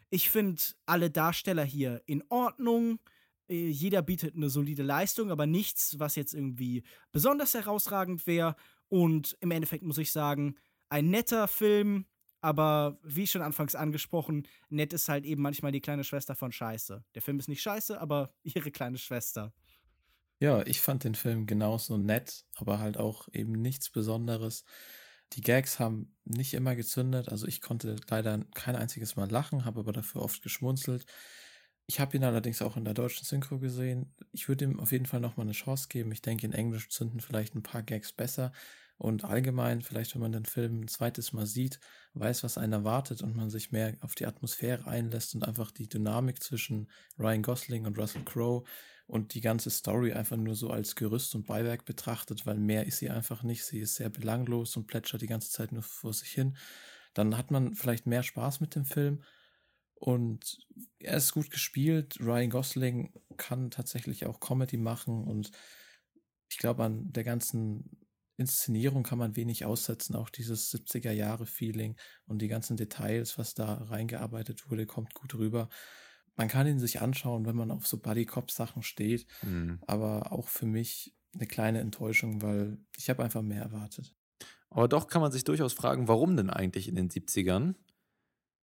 Ich finde alle Darsteller hier in Ordnung. Äh, Jeder bietet eine solide Leistung, aber nichts, was jetzt irgendwie besonders herausragend wäre. Und im Endeffekt muss ich sagen, ein netter Film, aber wie schon anfangs angesprochen, nett ist halt eben manchmal die kleine Schwester von Scheiße. Der Film ist nicht scheiße, aber ihre kleine Schwester. Ja, ich fand den Film genauso nett, aber halt auch eben nichts Besonderes. Die Gags haben nicht immer gezündet, also ich konnte leider kein einziges Mal lachen, habe aber dafür oft geschmunzelt. Ich habe ihn allerdings auch in der deutschen Synchro gesehen. Ich würde ihm auf jeden Fall nochmal eine Chance geben. Ich denke, in Englisch zünden vielleicht ein paar Gags besser. Und allgemein, vielleicht wenn man den Film ein zweites Mal sieht, weiß, was einen erwartet und man sich mehr auf die Atmosphäre einlässt und einfach die Dynamik zwischen Ryan Gosling und Russell Crowe und die ganze Story einfach nur so als Gerüst und Beiwerk betrachtet, weil mehr ist sie einfach nicht. Sie ist sehr belanglos und plätschert die ganze Zeit nur vor sich hin. Dann hat man vielleicht mehr Spaß mit dem Film. Und er ist gut gespielt. Ryan Gosling kann tatsächlich auch Comedy machen und ich glaube, an der ganzen Inszenierung kann man wenig aussetzen. Auch dieses 70er-Jahre-Feeling und die ganzen Details, was da reingearbeitet wurde, kommt gut rüber. Man kann ihn sich anschauen, wenn man auf so Buddy-Cop-Sachen steht, Mhm. aber auch für mich eine kleine Enttäuschung, weil ich habe einfach mehr erwartet. Aber doch kann man sich durchaus fragen, warum denn eigentlich in den 70ern?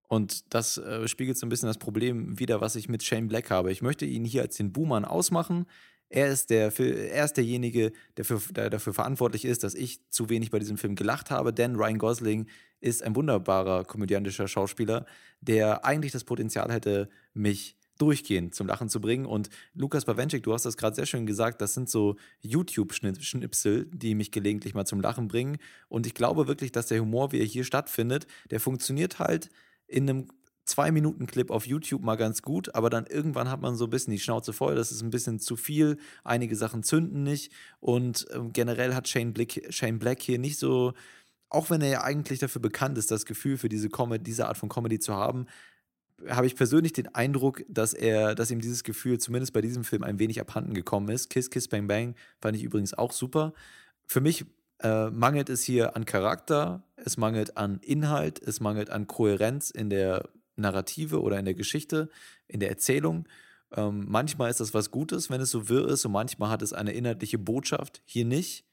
Und das äh, spiegelt so ein bisschen das Problem wider, was ich mit Shane Black habe. Ich möchte ihn hier als den Boomern ausmachen. Er ist, der, er ist derjenige, der, für, der dafür verantwortlich ist, dass ich zu wenig bei diesem Film gelacht habe, denn Ryan Gosling ist ein wunderbarer komödiantischer Schauspieler, der eigentlich das Potenzial hätte, mich durchgehend zum Lachen zu bringen. Und Lukas Bawenschik, du hast das gerade sehr schön gesagt, das sind so YouTube-Schnipsel, die mich gelegentlich mal zum Lachen bringen. Und ich glaube wirklich, dass der Humor, wie er hier stattfindet, der funktioniert halt in einem Zwei-Minuten-Clip auf YouTube mal ganz gut, aber dann irgendwann hat man so ein bisschen die Schnauze voll, das ist ein bisschen zu viel, einige Sachen zünden nicht und ähm, generell hat Shane, Blick, Shane Black hier nicht so, auch wenn er ja eigentlich dafür bekannt ist, das Gefühl für diese, Comedy, diese Art von Comedy zu haben, habe ich persönlich den Eindruck, dass er, dass ihm dieses Gefühl zumindest bei diesem Film ein wenig abhanden gekommen ist. Kiss, Kiss, Bang, Bang fand ich übrigens auch super. Für mich äh, mangelt es hier an Charakter, es mangelt an Inhalt, es mangelt an Kohärenz in der Narrative oder in der Geschichte, in der Erzählung. Ähm, manchmal ist das was Gutes, wenn es so wirr ist, und manchmal hat es eine inhaltliche Botschaft. Hier nicht.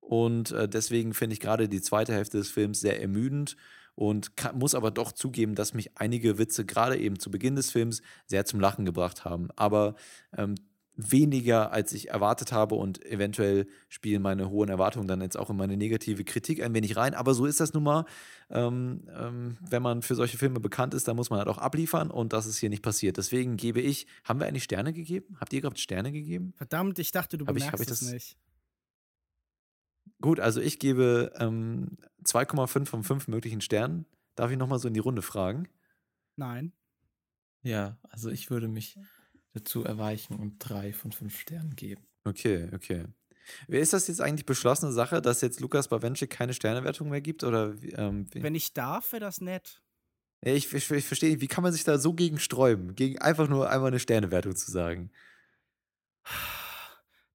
Und äh, deswegen finde ich gerade die zweite Hälfte des Films sehr ermüdend und kann, muss aber doch zugeben, dass mich einige Witze gerade eben zu Beginn des Films sehr zum Lachen gebracht haben. Aber ähm, weniger, als ich erwartet habe und eventuell spielen meine hohen Erwartungen dann jetzt auch in meine negative Kritik ein wenig rein. Aber so ist das nun mal. Ähm, ähm, wenn man für solche Filme bekannt ist, dann muss man halt auch abliefern und das ist hier nicht passiert. Deswegen gebe ich, haben wir eigentlich Sterne gegeben? Habt ihr gerade Sterne gegeben? Verdammt, ich dachte, du Hab ich- bemerkst hab ich es das- nicht. Gut, also ich gebe ähm, 2,5 von 5 möglichen Sternen. Darf ich nochmal so in die Runde fragen? Nein. Ja, also ich würde mich dazu erweichen und drei von fünf Sternen geben. Okay, okay. Ist das jetzt eigentlich beschlossene Sache, dass jetzt Lukas Bawenschik keine Sternewertung mehr gibt? Oder ähm? Wenn ich darf, wäre das nett. Ich, ich, ich verstehe, nicht, wie kann man sich da so gegen sträuben, gegen einfach nur einmal eine Sternewertung zu sagen?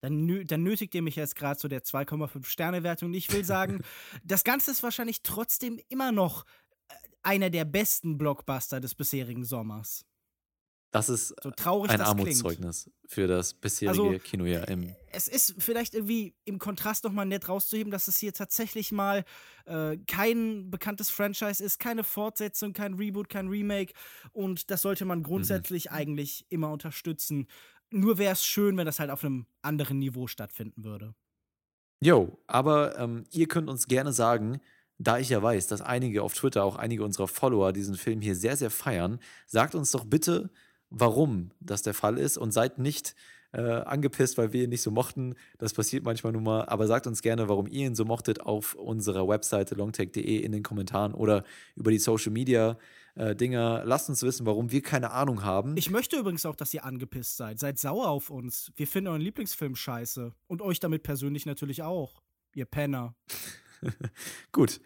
Dann, dann nötigt ihr mich jetzt gerade zu der 2,5 Sterne Wertung. Ich will sagen, das Ganze ist wahrscheinlich trotzdem immer noch äh, einer der besten Blockbuster des bisherigen Sommers. Das ist So traurig ein das klingt. Armutszeugnis für das bisherige Also, Kinojahr im. Es ist vielleicht irgendwie im Kontrast nochmal nett rauszuheben, dass es hier tatsächlich mal äh, kein bekanntes Franchise ist, keine Fortsetzung, kein Reboot, kein Remake. Und das sollte man grundsätzlich eigentlich immer unterstützen. Nur wäre es schön, wenn das halt auf einem anderen Niveau stattfinden würde. Jo, aber ähm, ihr könnt uns gerne sagen, da ich ja weiß, dass einige auf Twitter, auch einige unserer Follower diesen Film hier sehr, sehr feiern, sagt uns doch bitte, warum das der Fall ist und seid nicht äh, angepisst, weil wir ihn nicht so mochten. Das passiert manchmal nun mal, aber sagt uns gerne, warum ihr ihn so mochtet auf unserer Webseite longtech.de in den Kommentaren oder über die Social Media äh, Dinger. Lasst uns wissen, warum wir keine Ahnung haben. Ich möchte übrigens auch, dass ihr angepisst seid. Seid sauer auf uns. Wir finden euren Lieblingsfilm scheiße. Und euch damit persönlich natürlich auch. Ihr Penner. Gut.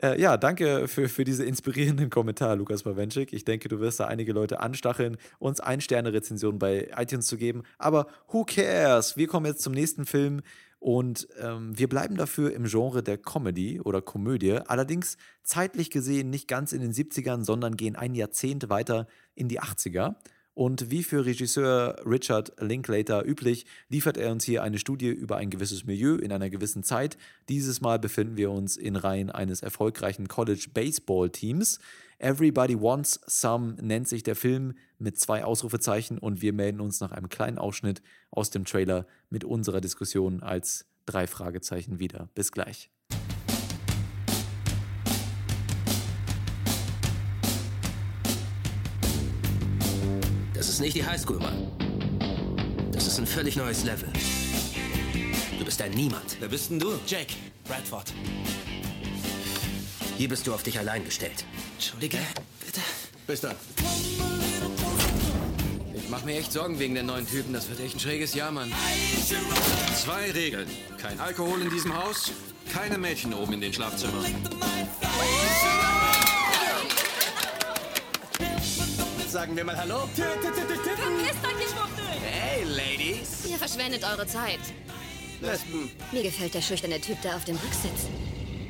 Äh, ja, danke für, für diese inspirierenden Kommentar, Lukas Bawenschik. Ich denke, du wirst da einige Leute anstacheln, uns Ein-Sterne-Rezension bei iTunes zu geben. Aber who cares? Wir kommen jetzt zum nächsten Film und ähm, wir bleiben dafür im Genre der Comedy oder Komödie. Allerdings zeitlich gesehen nicht ganz in den 70ern, sondern gehen ein Jahrzehnt weiter in die 80er. Und wie für Regisseur Richard Linklater üblich, liefert er uns hier eine Studie über ein gewisses Milieu in einer gewissen Zeit. Dieses Mal befinden wir uns in Reihen eines erfolgreichen College Baseball Teams. Everybody Wants Some nennt sich der Film mit zwei Ausrufezeichen und wir melden uns nach einem kleinen Ausschnitt aus dem Trailer mit unserer Diskussion als drei Fragezeichen wieder. Bis gleich. Das ist nicht die Highschool, Mann. Das ist ein völlig neues Level. Du bist ein Niemand. Wer bist denn du? Jake Bradford. Hier bist du auf dich allein gestellt. Entschuldige, bitte. Bis dann. Ich mach mir echt Sorgen wegen der neuen Typen. Das wird echt ein schräges Jahr, Mann. Zwei Regeln. Kein Alkohol in diesem Haus, keine Mädchen oben in den Schlafzimmern. Sagen wir mal Hallo. Verpisst euch, ihr Schwuchtel! Hey, Ladies. Ihr verschwendet eure Zeit. Lesben. Mir gefällt der schüchterne Typ da auf dem Rücksitz.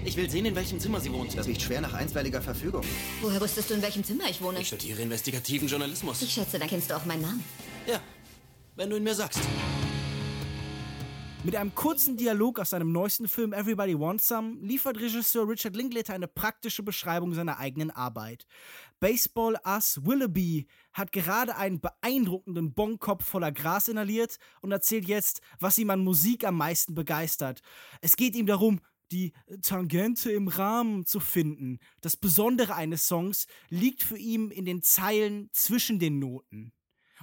Ich will sehen, in welchem Zimmer sie wohnt. Das riecht schwer nach einstweiliger Verfügung. Woher wusstest du, in welchem Zimmer ich wohne? Ich studiere investigativen Journalismus. Ich schätze, da kennst du auch meinen Namen. Ja, wenn du ihn mir sagst. Mit einem kurzen Dialog aus seinem neuesten Film Everybody Wants Some liefert Regisseur Richard Linklater eine praktische Beschreibung seiner eigenen Arbeit. Baseball Ass Willoughby hat gerade einen beeindruckenden Bonkopf voller Gras inhaliert und erzählt jetzt, was ihm an Musik am meisten begeistert. Es geht ihm darum, die Tangente im Rahmen zu finden. Das Besondere eines Songs liegt für ihn in den Zeilen zwischen den Noten.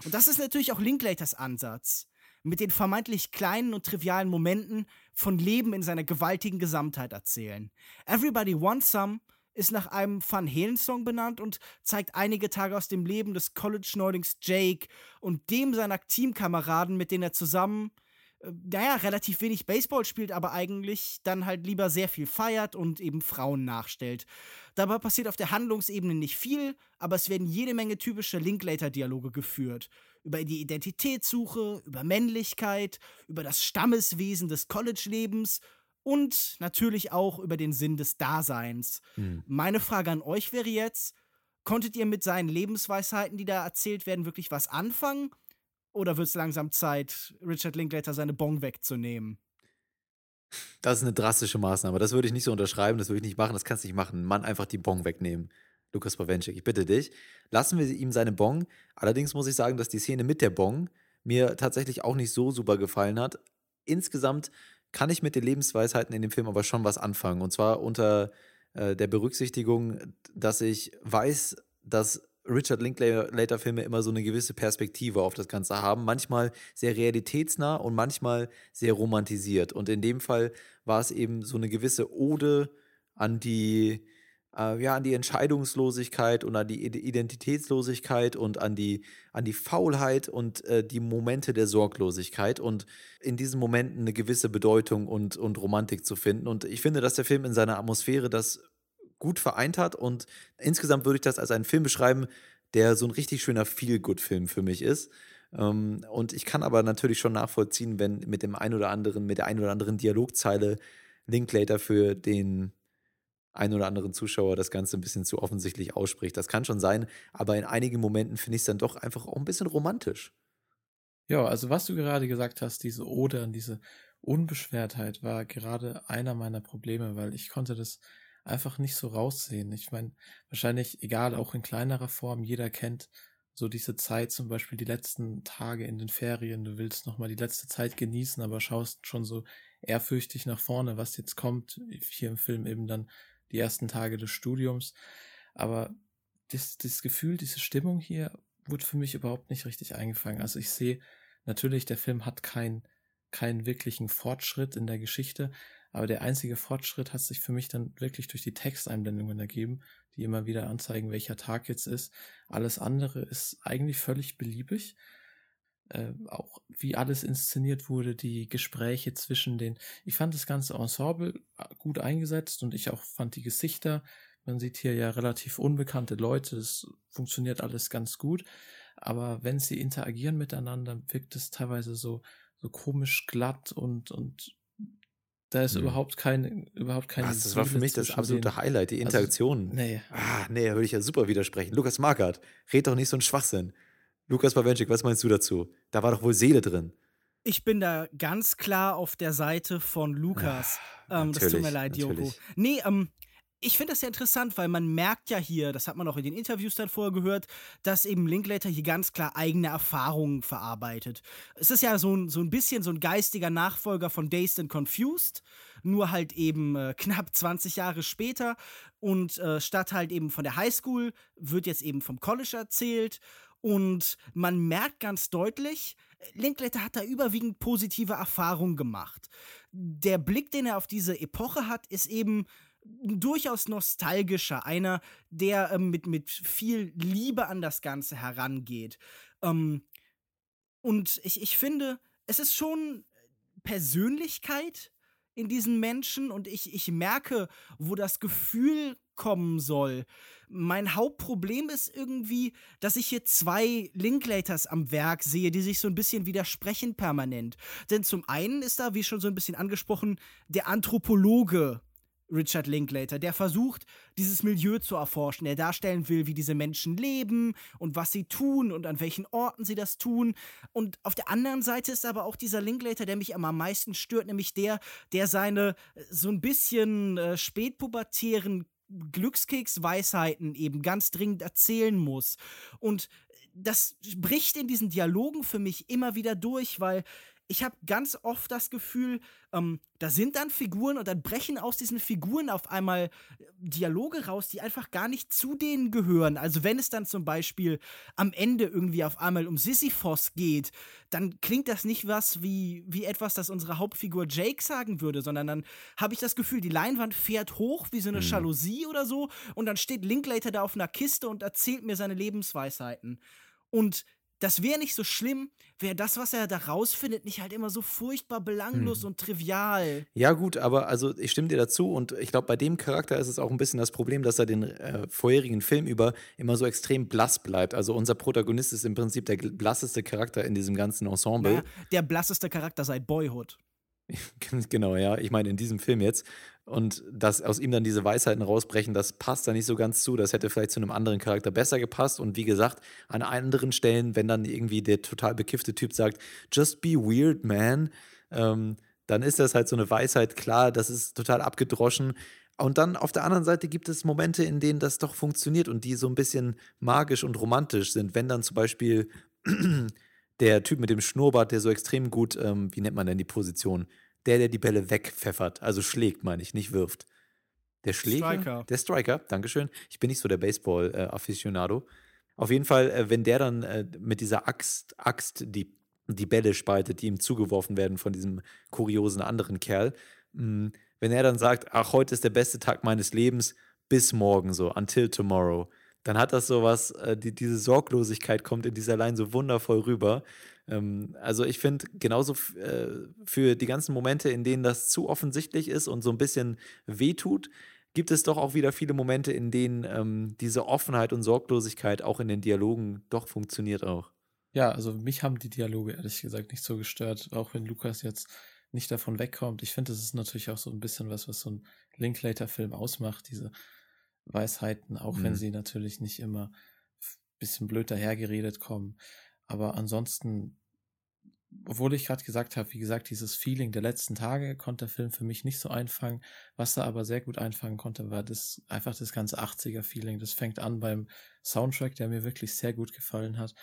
Und das ist natürlich auch Linklaters Ansatz mit den vermeintlich kleinen und trivialen Momenten von Leben in seiner gewaltigen Gesamtheit erzählen. Everybody Wants Some ist nach einem Van Halen-Song benannt und zeigt einige Tage aus dem Leben des College-Neulings Jake und dem seiner Teamkameraden, mit denen er zusammen äh, naja, relativ wenig Baseball spielt, aber eigentlich dann halt lieber sehr viel feiert und eben Frauen nachstellt. Dabei passiert auf der Handlungsebene nicht viel, aber es werden jede Menge typische Linklater-Dialoge geführt. Über die Identitätssuche, über Männlichkeit, über das Stammeswesen des College-Lebens und natürlich auch über den Sinn des Daseins. Hm. Meine Frage an euch wäre jetzt, konntet ihr mit seinen Lebensweisheiten, die da erzählt werden, wirklich was anfangen? Oder wird es langsam Zeit, Richard Linklater seine Bong wegzunehmen? Das ist eine drastische Maßnahme. Das würde ich nicht so unterschreiben, das würde ich nicht machen, das kannst du nicht machen. Mann, einfach die Bong wegnehmen. Lukas Bawenschik, ich bitte dich. Lassen wir ihm seine Bong. Allerdings muss ich sagen, dass die Szene mit der Bong mir tatsächlich auch nicht so super gefallen hat. Insgesamt kann ich mit den Lebensweisheiten in dem Film aber schon was anfangen. Und zwar unter äh, der Berücksichtigung, dass ich weiß, dass Richard Linklater-Filme immer so eine gewisse Perspektive auf das Ganze haben. Manchmal sehr realitätsnah und manchmal sehr romantisiert. Und in dem Fall war es eben so eine gewisse Ode an die, äh, ja, an die Entscheidungslosigkeit und an die Identitätslosigkeit und an die, an die Faulheit und äh, die Momente der Sorglosigkeit und in diesen Momenten eine gewisse Bedeutung und, und Romantik zu finden. Und ich finde, dass der Film in seiner Atmosphäre das gut vereint hat. Und insgesamt würde ich das als einen Film beschreiben, der so ein richtig schöner Feel-Good-Film für mich ist. Ähm, und ich kann aber natürlich schon nachvollziehen, wenn mit dem ein oder anderen, mit der ein oder anderen Dialogzeile Linklater für den ein oder anderen Zuschauer das Ganze ein bisschen zu offensichtlich ausspricht. Das kann schon sein, aber in einigen Momenten finde ich es dann doch einfach auch ein bisschen romantisch. Ja, also was du gerade gesagt hast, diese Ode an diese Unbeschwertheit war gerade einer meiner Probleme, weil ich konnte das einfach nicht so raussehen. Ich meine, wahrscheinlich, egal, auch in kleinerer Form, jeder kennt so diese Zeit, zum Beispiel die letzten Tage in den Ferien, du willst nochmal die letzte Zeit genießen, aber schaust schon so ehrfürchtig nach vorne, was jetzt kommt. Hier im Film eben dann die ersten Tage des Studiums. Aber das, das Gefühl, diese Stimmung hier wurde für mich überhaupt nicht richtig eingefangen. Also ich sehe natürlich, der Film hat keinen keinen wirklichen Fortschritt in der Geschichte, aber der einzige Fortschritt hat sich für mich dann wirklich durch die Texteinblendungen ergeben, die immer wieder anzeigen, welcher Tag jetzt ist. Alles andere ist eigentlich völlig beliebig. Äh, auch wie alles inszeniert wurde, die Gespräche zwischen den. Ich fand das ganze Ensemble äh, gut eingesetzt und ich auch fand die Gesichter. Man sieht hier ja relativ unbekannte Leute. Es funktioniert alles ganz gut. Aber wenn sie interagieren miteinander, wirkt es teilweise so, so komisch glatt und, und da ist mhm. überhaupt kein, überhaupt keine. Was, das war für mich das absolute den, Highlight, die Interaktion. Also, nee. Ah, nee, da würde ich ja super widersprechen. Lukas Markert, red doch nicht so ein Schwachsinn. Lukas Bawenschik, was meinst du dazu? Da war doch wohl Seele drin. Ich bin da ganz klar auf der Seite von Lukas. Ah, ähm, das tut mir leid, Joko. Nee, ähm, ich finde das ja interessant, weil man merkt ja hier, das hat man auch in den Interviews dann vorher gehört, dass eben Linklater hier ganz klar eigene Erfahrungen verarbeitet. Es ist ja so ein, so ein bisschen so ein geistiger Nachfolger von Dazed and Confused, nur halt eben äh, knapp 20 Jahre später. Und äh, statt halt eben von der Highschool wird jetzt eben vom College erzählt. Und man merkt ganz deutlich, Linklater hat da überwiegend positive Erfahrungen gemacht. Der Blick, den er auf diese Epoche hat, ist eben durchaus nostalgischer, einer, der ähm, mit, mit viel Liebe an das Ganze herangeht. Ähm, und ich, ich finde, es ist schon Persönlichkeit in diesen Menschen und ich, ich merke, wo das Gefühl kommen soll. Mein Hauptproblem ist irgendwie, dass ich hier zwei Linklaters am Werk sehe, die sich so ein bisschen widersprechen permanent. Denn zum einen ist da, wie schon so ein bisschen angesprochen, der Anthropologe Richard Linklater, der versucht, dieses Milieu zu erforschen, der darstellen will, wie diese Menschen leben und was sie tun und an welchen Orten sie das tun. Und auf der anderen Seite ist aber auch dieser Linklater, der mich am meisten stört, nämlich der, der seine äh, so ein bisschen äh, spätpubertären Glückskeksweisheiten eben ganz dringend erzählen muss. Und das bricht in diesen Dialogen für mich immer wieder durch, weil ich habe ganz oft das Gefühl, ähm, da sind dann Figuren und dann brechen aus diesen Figuren auf einmal äh, Dialoge raus, die einfach gar nicht zu denen gehören. Also wenn es dann zum Beispiel am Ende irgendwie auf einmal um Sisyphos geht, dann klingt das nicht was wie, wie etwas, das unsere Hauptfigur Jake sagen würde, sondern dann habe ich das Gefühl, die Leinwand fährt hoch wie so eine mhm. Jalousie oder so und dann steht Linklater da auf einer Kiste und erzählt mir seine Lebensweisheiten. Und das wäre nicht so schlimm, wäre das, was er da rausfindet, nicht halt immer so furchtbar belanglos Hm. und trivial. Ja, gut, aber also ich stimme dir dazu und ich glaube, bei dem Charakter ist es auch ein bisschen das Problem, dass er den äh, vorherigen Film über immer so extrem blass bleibt. Also unser Protagonist ist im Prinzip der blasseste Charakter in diesem ganzen Ensemble. Naja, der blasseste Charakter seit Boyhood. Genau, ja. Ich meine, in diesem Film jetzt. Und dass aus ihm dann diese Weisheiten rausbrechen, das passt da nicht so ganz zu. Das hätte vielleicht zu einem anderen Charakter besser gepasst. Und wie gesagt, an anderen Stellen, wenn dann irgendwie der total bekiffte Typ sagt, just be weird, man, ähm, dann ist das halt so eine Weisheit, klar, das ist total abgedroschen. Und dann auf der anderen Seite gibt es Momente, in denen das doch funktioniert und die so ein bisschen magisch und romantisch sind. Wenn dann zum Beispiel der Typ mit dem Schnurrbart, der so extrem gut, ähm, wie nennt man denn die Position? Der, der die Bälle wegpfeffert, also schlägt, meine ich, nicht wirft. Der Schläger? Striker. Der Striker, Dankeschön. Ich bin nicht so der Baseball-Afficionado. Auf jeden Fall, äh, wenn der dann äh, mit dieser Axt, Axt die, die Bälle spaltet, die ihm zugeworfen werden von diesem kuriosen anderen Kerl, mh, wenn er dann sagt, ach, heute ist der beste Tag meines Lebens, bis morgen so, until tomorrow, dann hat das sowas, äh, die, diese Sorglosigkeit kommt in dieser Line so wundervoll rüber. Ähm, also ich finde, genauso äh, für die ganzen Momente, in denen das zu offensichtlich ist und so ein bisschen wehtut, gibt es doch auch wieder viele Momente, in denen ähm, diese Offenheit und Sorglosigkeit auch in den Dialogen doch funktioniert auch. Ja, also mich haben die Dialoge ehrlich gesagt nicht so gestört, auch wenn Lukas jetzt nicht davon wegkommt. Ich finde, das ist natürlich auch so ein bisschen was, was so ein Linklater-Film ausmacht, diese Weisheiten, auch wenn Mhm. sie natürlich nicht immer f- bisschen blöd dahergeredet kommen. Aber ansonsten, obwohl ich gerade gesagt habe, wie gesagt, dieses Feeling der letzten Tage konnte der Film für mich nicht so einfangen. Was er aber sehr gut einfangen konnte, war das einfach das ganze 80er-Feeling. Das fängt an beim Soundtrack, der mir wirklich sehr gut gefallen hat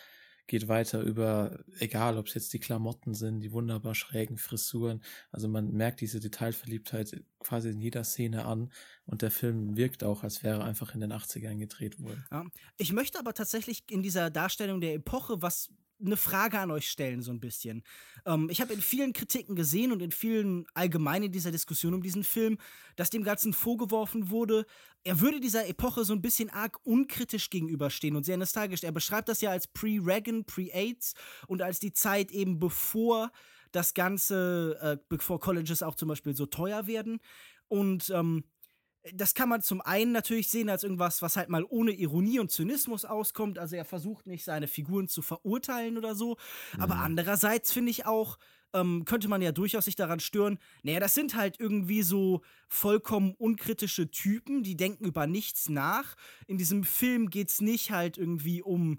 geht weiter über, egal ob es jetzt die Klamotten sind, die wunderbar schrägen Frisuren. Also man merkt diese Detailverliebtheit quasi in jeder Szene an und der Film wirkt auch, als wäre er einfach in den 80ern gedreht worden. Ja. Ich möchte aber tatsächlich in dieser Darstellung der Epoche was eine Frage an euch stellen, so ein bisschen. Ähm, ich habe in vielen Kritiken gesehen und in vielen allgemein in dieser Diskussion um diesen Film, dass dem Ganzen vorgeworfen wurde, er würde dieser Epoche so ein bisschen arg unkritisch gegenüberstehen und sehr nostalgisch. Er beschreibt das ja als Pre-Reagan, Pre-AIDS und als die Zeit eben bevor das Ganze, äh, bevor Colleges auch zum Beispiel so teuer werden. Und ähm, das kann man zum einen natürlich sehen als irgendwas, was halt mal ohne Ironie und Zynismus auskommt. Also er versucht nicht, seine Figuren zu verurteilen oder so. Aber andererseits finde ich auch, ähm, könnte man ja durchaus sich daran stören, naja, das sind halt irgendwie so vollkommen unkritische Typen, die denken über nichts nach. In diesem Film geht es nicht halt irgendwie um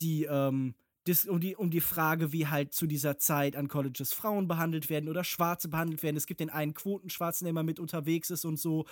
die, ähm, dis- um die, um die Frage, wie halt zu dieser Zeit an Colleges Frauen behandelt werden oder Schwarze behandelt werden. Es gibt den einen Quotenschwarzen, der immer mit unterwegs ist und so.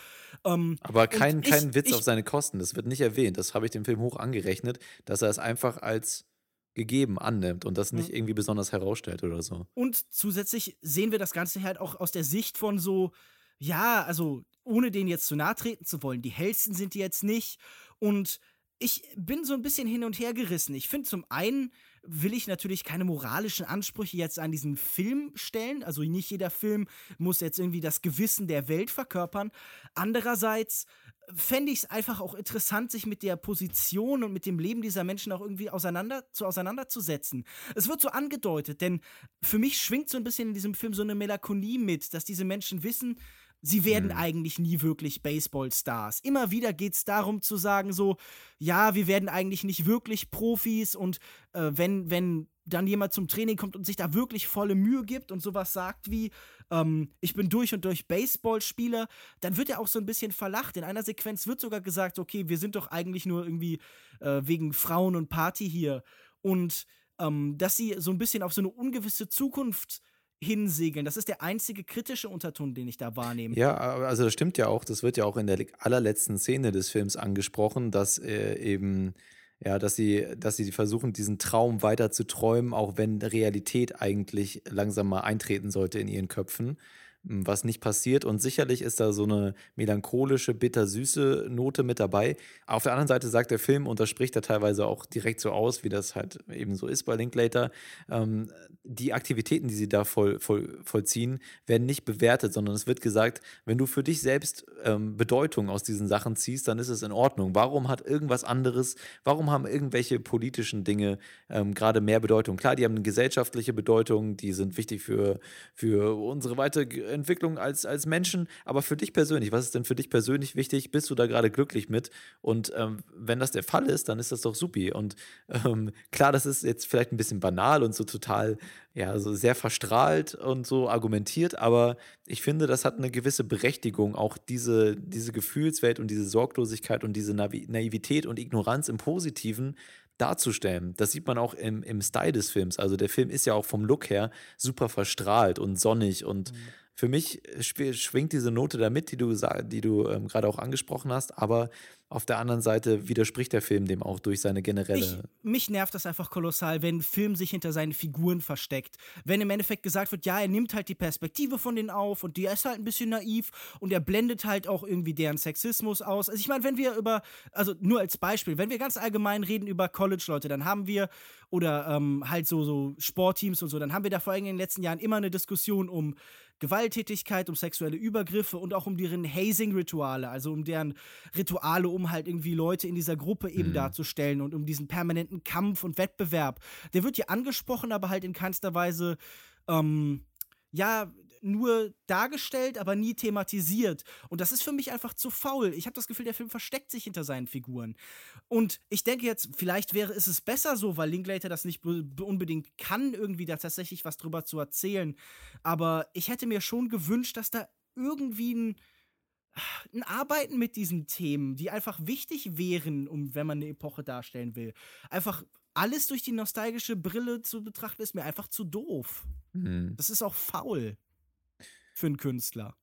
Ähm, Aber kein, ich- kein Witz ich, auf seine Kosten, das wird nicht erwähnt. Das habe ich dem Film hoch angerechnet, dass er es einfach als gegeben annimmt und das nicht irgendwie besonders herausstellt oder so. Und zusätzlich sehen wir das Ganze halt auch aus der Sicht von so, ja, also ohne denen jetzt zu nahe treten zu wollen, die hellsten sind die jetzt nicht. Und ich bin so ein bisschen hin und her gerissen. Ich finde zum einen will ich natürlich keine moralischen Ansprüche jetzt an diesen Film stellen. Also nicht jeder Film muss jetzt irgendwie das Gewissen der Welt verkörpern. Andererseits fände ich es einfach auch interessant, sich mit der Position und mit dem Leben dieser Menschen auch irgendwie auseinander, zu auseinanderzusetzen. Es wird so angedeutet, denn für mich schwingt so ein bisschen in diesem Film so eine Melancholie mit, dass diese Menschen wissen, sie werden Mhm. eigentlich nie wirklich Baseballstars. Immer wieder geht es darum zu sagen, so, ja, wir werden eigentlich nicht wirklich Profis und äh, wenn, wenn dann jemand zum Training kommt und sich da wirklich volle Mühe gibt und sowas sagt wie, ähm, ich bin durch und durch Baseballspieler, dann wird er auch so ein bisschen verlacht. In einer Sequenz wird sogar gesagt, okay, wir sind doch eigentlich nur irgendwie äh, wegen Frauen und Party hier. Und ähm, dass sie so ein bisschen auf so eine ungewisse Zukunft hinsegeln. Das ist der einzige kritische Unterton, den ich da wahrnehme. Ja, also das stimmt ja auch. Das wird ja auch in der allerletzten Szene des Films angesprochen, dass äh, eben, ja, dass sie, dass sie versuchen, diesen Traum weiter zu träumen, auch wenn Realität eigentlich langsam mal eintreten sollte in ihren Köpfen. Was nicht passiert. Und sicherlich ist da so eine melancholische, bittersüße Note mit dabei. Auf der anderen Seite sagt der Film, und das spricht er teilweise auch direkt so aus, wie das halt eben so ist bei Linklater, ähm, die Aktivitäten, die sie da voll, voll, vollziehen, werden nicht bewertet, sondern es wird gesagt, wenn du für dich selbst ähm, Bedeutung aus diesen Sachen ziehst, dann ist es in Ordnung. Warum hat irgendwas anderes, warum haben irgendwelche politischen Dinge ähm, gerade mehr Bedeutung? Klar, die haben eine gesellschaftliche Bedeutung, die sind wichtig für, für unsere weitere Entwicklung als, als Menschen, aber für dich persönlich, was ist denn für dich persönlich wichtig? Bist du da gerade glücklich mit? Und ähm, wenn das der Fall ist, dann ist das doch supi. Und ähm, klar, das ist jetzt vielleicht ein bisschen banal und so total, ja, so sehr verstrahlt und so argumentiert, aber ich finde, das hat eine gewisse Berechtigung, auch diese, diese Gefühlswelt und diese Sorglosigkeit und diese Naivität und Ignoranz im Positiven darzustellen. Das sieht man auch im, im Style des Films. Also der Film ist ja auch vom Look her super verstrahlt und sonnig und mhm für mich schwingt diese Note da mit, die du, die du ähm, gerade auch angesprochen hast, aber auf der anderen Seite widerspricht der Film dem auch durch seine generelle. Ich, mich nervt das einfach kolossal, wenn ein Film sich hinter seinen Figuren versteckt. Wenn im Endeffekt gesagt wird, ja, er nimmt halt die Perspektive von denen auf und der ist halt ein bisschen naiv und er blendet halt auch irgendwie deren Sexismus aus. Also ich meine, wenn wir über, also nur als Beispiel, wenn wir ganz allgemein reden über College-Leute, dann haben wir, oder ähm, halt so, so Sportteams und so, dann haben wir da vor allem in den letzten Jahren immer eine Diskussion um Gewalttätigkeit, um sexuelle Übergriffe und auch um deren Hazing-Rituale, also um deren Rituale, um halt irgendwie Leute in dieser Gruppe eben mhm. darzustellen und um diesen permanenten Kampf und Wettbewerb. Der wird hier angesprochen, aber halt in keinster Weise, ähm, ja, nur dargestellt, aber nie thematisiert. Und das ist für mich einfach zu faul. Ich habe das Gefühl, der Film versteckt sich hinter seinen Figuren. Und ich denke jetzt, vielleicht wäre es es besser so, weil Linklater das nicht unbedingt kann, irgendwie da tatsächlich was drüber zu erzählen. Aber ich hätte mir schon gewünscht, dass da irgendwie ein ein Arbeiten mit diesen Themen, die einfach wichtig wären, um wenn man eine Epoche darstellen will. Einfach alles durch die nostalgische Brille zu betrachten, ist mir einfach zu doof. Mhm. Das ist auch faul für einen Künstler.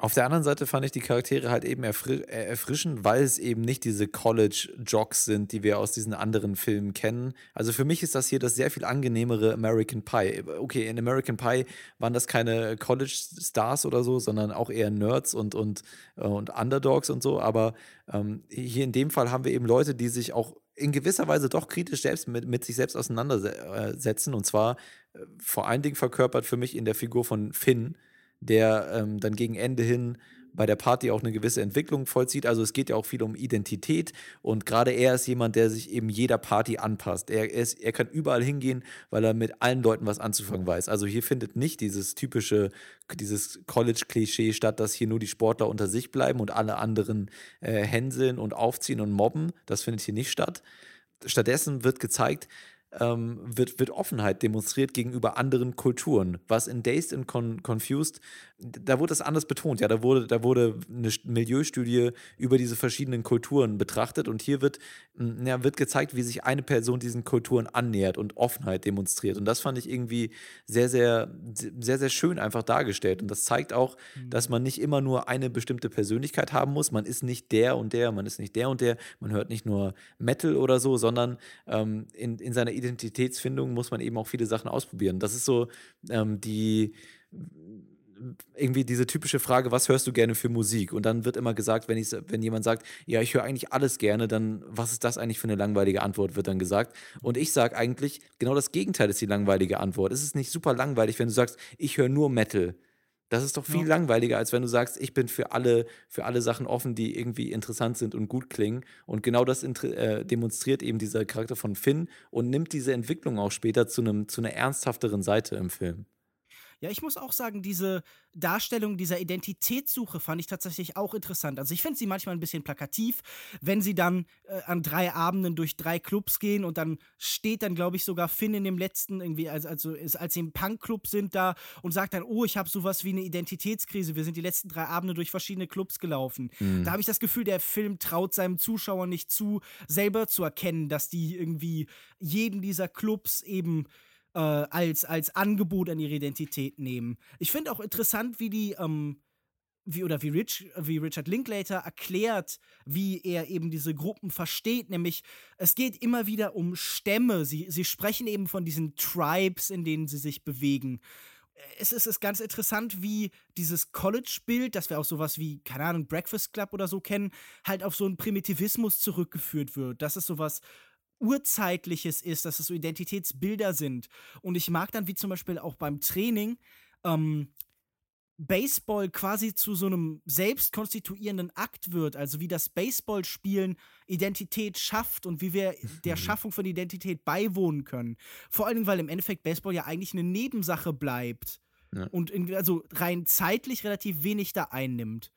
Auf der anderen Seite fand ich die Charaktere halt eben äh, erfrischend, weil es eben nicht diese College-Jocks sind, die wir aus diesen anderen Filmen kennen. Also für mich ist das hier das sehr viel angenehmere American Pie. Okay, in American Pie waren das keine College-Stars oder so, sondern auch eher Nerds und, und, äh, und Underdogs und so. Aber ähm, hier in dem Fall haben wir eben Leute, die sich auch in gewisser Weise doch kritisch selbst mit, mit sich selbst auseinandersetzen. Und zwar äh, vor allen Dingen verkörpert für mich in der Figur von Finn, der ähm, dann gegen Ende hin bei der Party auch eine gewisse Entwicklung vollzieht. Also es geht ja auch viel um Identität und gerade er ist jemand, der sich eben jeder Party anpasst. Er, ist, er kann überall hingehen, weil er mit allen Leuten was anzufangen weiß. Also hier findet nicht dieses typische, dieses College-Klischee statt, dass hier nur die Sportler unter sich bleiben und alle anderen äh, hänseln und aufziehen und mobben. Das findet hier nicht statt. Stattdessen wird gezeigt, ähm, wird, wird Offenheit demonstriert gegenüber anderen Kulturen. Was in Dazed and Con Confused, da wurde das anders betont. Ja, da wurde, da wurde eine Milieustudie über diese verschiedenen Kulturen betrachtet und hier wird, ja, wird gezeigt, wie sich eine Person diesen Kulturen annähert und Offenheit demonstriert. Und das fand ich irgendwie sehr, sehr, sehr, sehr schön einfach dargestellt. Und das zeigt auch, mhm. dass man nicht immer nur eine bestimmte Persönlichkeit haben muss. Man ist nicht der und der, man ist nicht der und der, man hört nicht nur Metal oder so, sondern ähm, in, in seiner Identitätsfindung muss man eben auch viele Sachen ausprobieren. Das ist so ähm, die irgendwie diese typische Frage, was hörst du gerne für Musik? Und dann wird immer gesagt, wenn, ich, wenn jemand sagt, ja, ich höre eigentlich alles gerne, dann was ist das eigentlich für eine langweilige Antwort, wird dann gesagt. Und ich sage eigentlich, genau das Gegenteil ist die langweilige Antwort. Es ist nicht super langweilig, wenn du sagst, ich höre nur Metal. Das ist doch viel ja. langweiliger, als wenn du sagst, ich bin für alle, für alle Sachen offen, die irgendwie interessant sind und gut klingen. Und genau das äh, demonstriert eben dieser Charakter von Finn und nimmt diese Entwicklung auch später zu, einem, zu einer ernsthafteren Seite im Film. Ja, ich muss auch sagen, diese Darstellung dieser Identitätssuche fand ich tatsächlich auch interessant. Also ich finde sie manchmal ein bisschen plakativ, wenn sie dann äh, an drei Abenden durch drei Clubs gehen und dann steht dann, glaube ich, sogar Finn in dem letzten irgendwie, also, also ist, als sie im Punkclub sind da und sagt dann, oh, ich habe sowas wie eine Identitätskrise. Wir sind die letzten drei Abende durch verschiedene Clubs gelaufen. Mhm. Da habe ich das Gefühl, der Film traut seinem Zuschauer nicht zu, selber zu erkennen, dass die irgendwie jeden dieser Clubs eben äh, als, als Angebot an ihre Identität nehmen. Ich finde auch interessant, wie die, ähm, wie, oder wie, Rich, wie Richard Linklater erklärt, wie er eben diese Gruppen versteht. Nämlich, es geht immer wieder um Stämme. Sie, sie sprechen eben von diesen Tribes, in denen sie sich bewegen es ist, ist ganz interessant, wie dieses College-Bild, das wir auch sowas wie, keine Ahnung, Breakfast Club oder so kennen, halt auf so einen Primitivismus zurückgeführt wird. Dass es sowas Urzeitliches ist, dass es so Identitätsbilder sind. Und ich mag dann, wie zum Beispiel auch beim Training, ähm, Baseball quasi zu so einem selbstkonstituierenden Akt wird, also wie das Baseballspielen Identität schafft und wie wir der Mhm. Schaffung von Identität beiwohnen können. Vor allen Dingen, weil im Endeffekt Baseball ja eigentlich eine Nebensache bleibt Ja. und in, also rein zeitlich relativ wenig da einnimmt.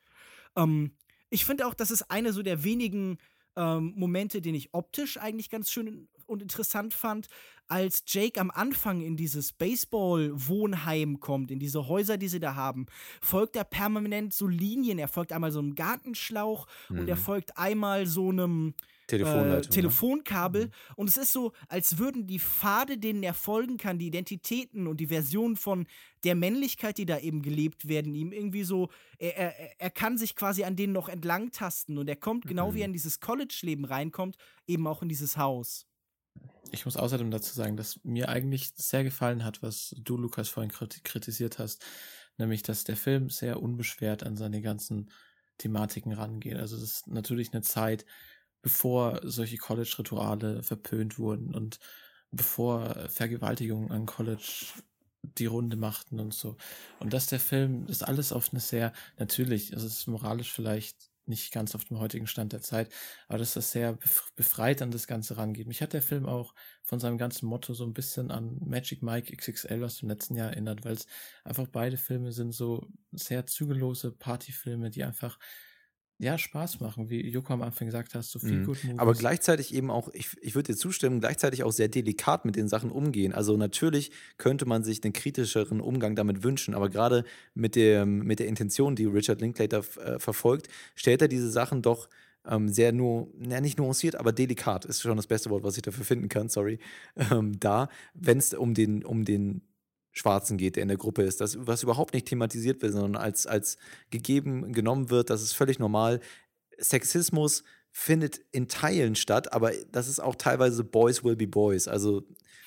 Ähm, ich finde auch, das ist eine so der wenigen ähm, Momente, den ich optisch eigentlich ganz schön und interessant fand, als Jake am Anfang in dieses Baseball-Wohnheim kommt, in diese Häuser, die sie da haben, folgt er permanent so Linien. Er folgt einmal so einem Gartenschlauch und er Mhm. folgt einmal so einem Äh, ne? Telefonkabel. Und es ist so, als würden die Pfade, denen er folgen kann, die Identitäten und die Versionen von der Männlichkeit, die da eben gelebt werden, ihm irgendwie so, er, er, er kann sich quasi an denen noch entlangtasten und er kommt, genau wie er in dieses College-Leben reinkommt, eben auch in dieses Haus. Ich muss außerdem dazu sagen, dass mir eigentlich sehr gefallen hat, was du, Lukas, vorhin kriti- kritisiert hast, nämlich, dass der Film sehr unbeschwert an seine ganzen Thematiken rangeht. Also es ist natürlich eine Zeit, bevor solche College-Rituale verpönt wurden und bevor Vergewaltigungen an College die Runde machten und so. Und dass der Film das alles auf eine sehr, natürlich, also es ist moralisch vielleicht nicht ganz auf dem heutigen Stand der Zeit, aber dass das sehr bef- befreit an das Ganze rangeht. Mich hat der Film auch von seinem ganzen Motto so ein bisschen an Magic Mike XXL aus dem letzten Jahr erinnert, weil es einfach beide Filme sind so sehr zügellose Partyfilme, die einfach ja Spaß machen, wie Joko am Anfang gesagt hast, so viel Mhm. gut Aber gleichzeitig eben auch, ich, ich würde dir zustimmen, gleichzeitig auch sehr delikat mit den Sachen umgehen. Also natürlich könnte man sich einen kritischeren Umgang damit wünschen, aber gerade mit der, mit der Intention, die Richard Linklater äh, verfolgt, stellt er diese Sachen doch ähm, sehr nur, ja, nicht nuanciert, aber delikat ist schon das beste Wort, was ich dafür finden kann, sorry, ähm, da, wenn es um den, um den Schwarzen geht, der in der Gruppe ist, das, was überhaupt nicht thematisiert wird, sondern als, als gegeben genommen wird, das ist völlig normal. Sexismus findet in Teilen statt, aber das ist auch teilweise Boys will be Boys. Also,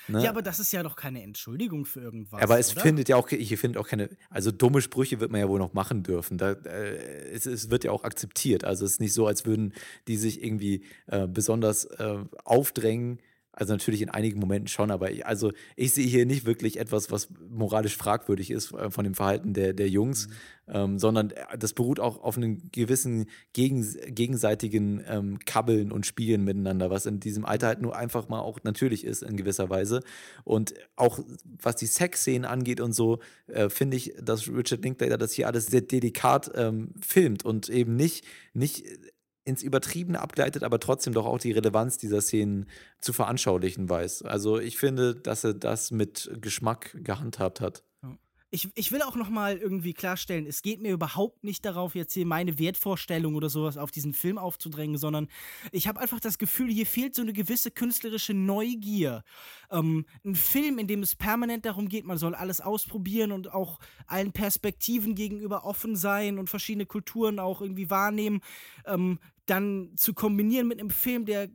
ne? Ja, aber das ist ja doch keine Entschuldigung für irgendwas. aber es oder? findet ja auch, hier findet auch keine, also dumme Sprüche wird man ja wohl noch machen dürfen. Da, äh, es, es wird ja auch akzeptiert. Also es ist nicht so, als würden die sich irgendwie äh, besonders äh, aufdrängen. Also natürlich in einigen Momenten schon, aber ich, also ich sehe hier nicht wirklich etwas, was moralisch fragwürdig ist äh, von dem Verhalten der, der Jungs, ähm, sondern das beruht auch auf einem gewissen gegens gegenseitigen ähm, Kabbeln und Spielen miteinander, was in diesem Alter halt nur einfach mal auch natürlich ist in gewisser Weise. Und auch was die Sexszenen angeht und so, äh, finde ich, dass Richard Linklater das hier alles sehr delikat ähm, filmt und eben nicht, nicht ins Übertriebene abgleitet, aber trotzdem doch auch die Relevanz dieser Szenen zu veranschaulichen weiß. Also ich finde, dass er das mit Geschmack gehandhabt hat. Ich, ich will auch noch mal irgendwie klarstellen, es geht mir überhaupt nicht darauf, jetzt hier meine Wertvorstellung oder sowas auf diesen Film aufzudrängen, sondern ich habe einfach das Gefühl, hier fehlt so eine gewisse künstlerische Neugier. Ähm, ein Film, in dem es permanent darum geht, man soll alles ausprobieren und auch allen Perspektiven gegenüber offen sein und verschiedene Kulturen auch irgendwie wahrnehmen, ähm, dann zu kombinieren mit einem Film, der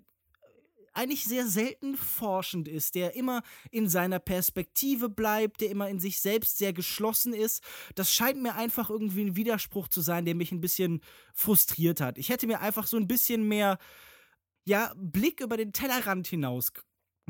eigentlich sehr selten forschend ist, der immer in seiner Perspektive bleibt, der immer in sich selbst sehr geschlossen ist. Das scheint mir einfach irgendwie ein Widerspruch zu sein, der mich ein bisschen frustriert hat. Ich hätte mir einfach so ein bisschen mehr, ja, Blick über den Tellerrand hinaus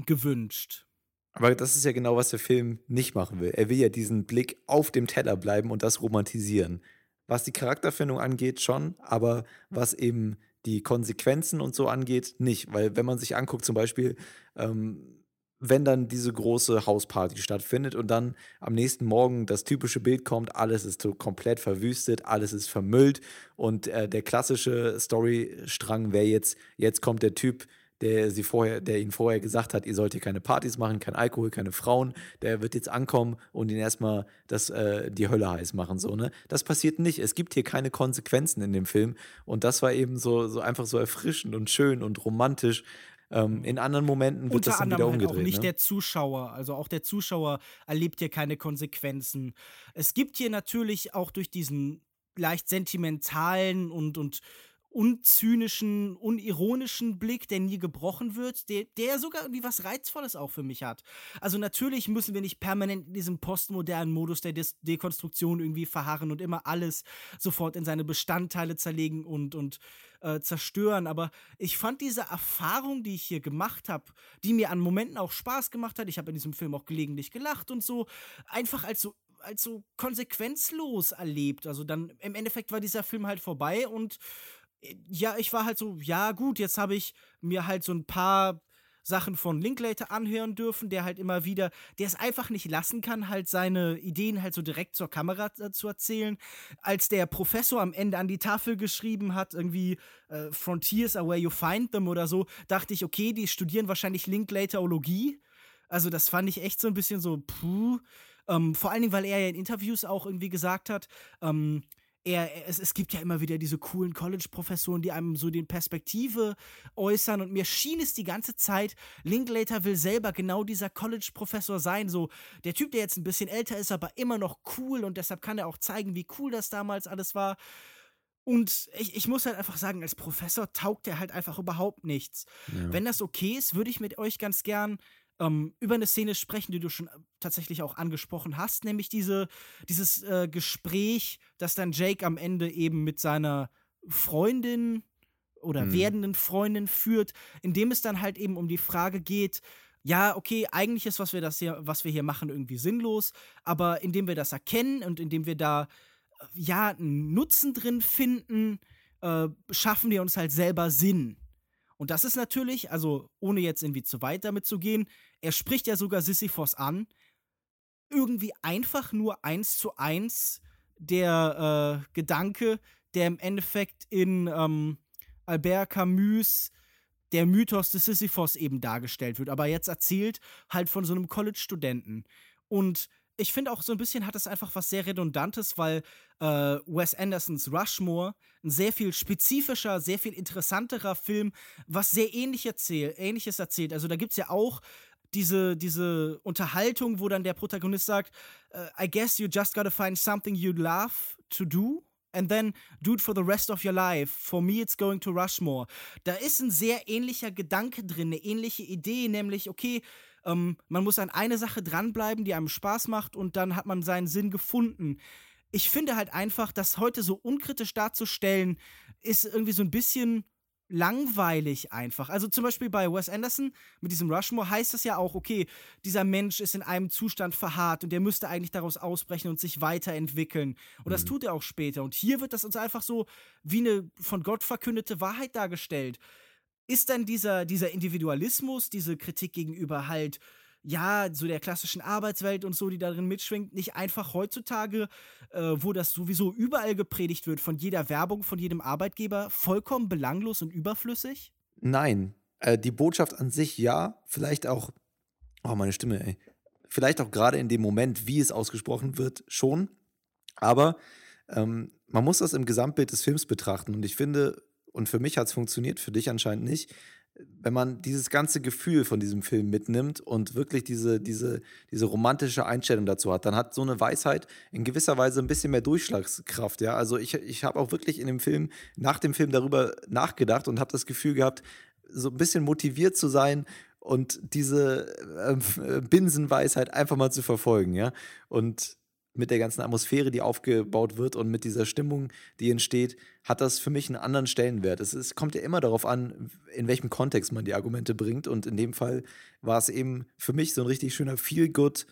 gewünscht. Aber das ist ja genau, was der Film nicht machen will. Er will ja diesen Blick auf dem Teller bleiben und das romantisieren. Was die Charakterfindung angeht, schon, aber was eben die Konsequenzen und so angeht, nicht. Weil wenn man sich anguckt, zum Beispiel, ähm, wenn dann diese große Hausparty stattfindet und dann am nächsten Morgen das typische Bild kommt, alles ist komplett verwüstet, alles ist vermüllt und äh, der klassische Storystrang wäre jetzt, jetzt kommt der Typ, der sie vorher, der ihnen vorher gesagt hat, ihr sollt hier keine Partys machen, kein Alkohol, keine Frauen, der wird jetzt ankommen und ihnen erstmal das, äh, die Hölle heiß machen. So, ne? Das passiert nicht. Es gibt hier keine Konsequenzen in dem Film. Und das war eben so, so einfach so erfrischend und schön und romantisch. Ähm, in anderen Momenten wird Unter das dann wieder anderem halt umgedreht. auch nicht ne? der Zuschauer. Also auch der Zuschauer erlebt hier keine Konsequenzen. Es gibt hier natürlich auch durch diesen leicht sentimentalen und, und unzynischen, unironischen Blick, der nie gebrochen wird, der, der sogar irgendwie was Reizvolles auch für mich hat. Also natürlich müssen wir nicht permanent in diesem postmodernen Modus der Des Dekonstruktion irgendwie verharren und immer alles sofort in seine Bestandteile zerlegen und, und äh, zerstören. Aber ich fand diese Erfahrung, die ich hier gemacht habe, die mir an Momenten auch Spaß gemacht hat, ich habe in diesem Film auch gelegentlich gelacht und so, einfach als so als so konsequenzlos erlebt. Also dann im Endeffekt war dieser Film halt vorbei und ja, ich war halt so, ja gut, jetzt habe ich mir halt so ein paar Sachen von Linklater anhören dürfen, der halt immer wieder, der es einfach nicht lassen kann, halt seine Ideen halt so direkt zur Kamera äh, zu erzählen. Als der Professor am Ende an die Tafel geschrieben hat, irgendwie äh, Frontiers are where you find them oder so, dachte ich, okay, die studieren wahrscheinlich Linklaterologie. Also das fand ich echt so ein bisschen so, puh. Ähm, vor allen Dingen, weil er ja in Interviews auch irgendwie gesagt hat, ähm, er, es, es gibt ja immer wieder diese coolen College-Professoren, die einem so die Perspektive äußern und mir schien es die ganze Zeit, Linklater will selber genau dieser College-Professor sein, so der Typ, der jetzt ein bisschen älter ist, aber immer noch cool und deshalb kann er auch zeigen, wie cool das damals alles war. Und ich, ich muss halt einfach sagen, als Professor taugt er halt einfach überhaupt nichts. Ja. Wenn das okay ist, würde ich mit euch ganz gern ähm, über eine Szene sprechen, die du schon äh, tatsächlich auch angesprochen hast, nämlich diese, dieses äh, Gespräch, das dann Jake am Ende eben mit seiner Freundin oder mhm. werdenden Freundin führt, in dem es dann halt eben um die Frage geht, ja, okay, eigentlich ist, was wir das hier, was wir hier machen, irgendwie sinnlos, aber indem wir das erkennen und indem wir da äh, ja einen Nutzen drin finden, äh, schaffen wir uns halt selber Sinn. Und das ist natürlich, also ohne jetzt irgendwie zu weit damit zu gehen, er spricht ja sogar Sisyphos an. Irgendwie einfach nur eins zu eins der äh, Gedanke, der im Endeffekt in ähm, Albert Camus der Mythos des Sisyphos eben dargestellt wird, aber jetzt erzählt halt von so einem College-Studenten. Und ich finde auch so ein bisschen hat es einfach was sehr Redundantes, weil äh, Wes Andersons Rushmore ein sehr viel spezifischer, sehr viel interessanterer Film, was sehr ähnlich erzähl ähnliches erzählt. Also da gibt es ja auch diese, diese Unterhaltung, wo dann der Protagonist sagt, uh, I guess you just gotta find something you'd love to do and then do it for the rest of your life. For me, it's going to Rushmore. Da ist ein sehr ähnlicher Gedanke drin, eine ähnliche Idee, nämlich, okay, ähm, man muss an eine Sache dranbleiben, die einem Spaß macht und dann hat man seinen Sinn gefunden. Ich finde halt einfach, das heute so unkritisch darzustellen, ist irgendwie so ein bisschen langweilig einfach. Also zum Beispiel bei Wes Anderson mit diesem Rushmore heißt es ja auch, okay, dieser Mensch ist in einem Zustand verharrt und der müsste eigentlich daraus ausbrechen und sich weiterentwickeln. Und mhm. das tut er auch später. Und hier wird das uns einfach so wie eine von Gott verkündete Wahrheit dargestellt ist dann dieser, dieser Individualismus, diese Kritik gegenüber halt, ja, so der klassischen Arbeitswelt und so, die darin mitschwingt, nicht einfach heutzutage, äh, wo das sowieso überall gepredigt wird, von jeder Werbung, von jedem Arbeitgeber, vollkommen belanglos und überflüssig? Nein. Äh, die Botschaft an sich ja, vielleicht auch, oh, meine Stimme, ey. Vielleicht auch gerade in dem Moment, wie es ausgesprochen wird, schon. Aber ähm, man muss das im Gesamtbild des Films betrachten. Und ich finde, und für mich hat es funktioniert, für dich anscheinend nicht, wenn man dieses ganze Gefühl von diesem Film mitnimmt und wirklich diese, diese, diese romantische Einstellung dazu hat, dann hat so eine Weisheit in gewisser Weise ein bisschen mehr Durchschlagskraft. Ja? Also ich, ich habe auch wirklich in dem Film, nach dem Film darüber nachgedacht und habe das Gefühl gehabt, so ein bisschen motiviert zu sein und diese äh, Binsenweisheit einfach mal zu verfolgen. Ja? Und mit der ganzen Atmosphäre, die aufgebaut wird und mit dieser Stimmung, die entsteht, hat das für mich einen anderen Stellenwert. Es, ist, kommt ja immer darauf an, in welchem Kontext man die Argumente bringt. Und in dem Fall war es eben für mich so ein richtig schöner Feel-Good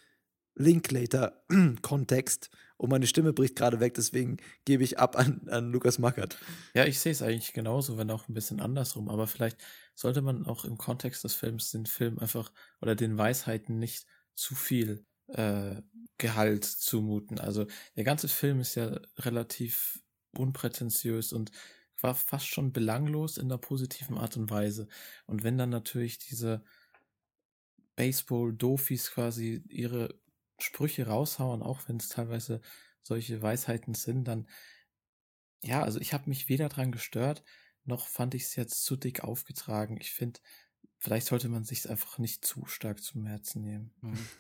Linklater-Kontext. Und meine Stimme bricht gerade weg, deswegen gebe ich ab an, an Lukas Mackert. Ja, ich sehe es eigentlich genauso, wenn auch ein bisschen andersrum. Aber vielleicht sollte man auch im Kontext des Films den Film einfach oder den Weisheiten nicht zu viel äh, Gehalt zumuten. Also der ganze Film ist ja relativ unprätentiös und war fast schon belanglos in der positiven Art und Weise. Und wenn dann natürlich diese Baseball-Dofis quasi ihre Sprüche raushauen, auch wenn es teilweise solche Weisheiten sind, dann ja, also ich habe mich weder dran gestört, noch fand ich es jetzt zu dick aufgetragen. Ich finde, Vielleicht sollte man sich einfach nicht zu stark zum Herzen nehmen.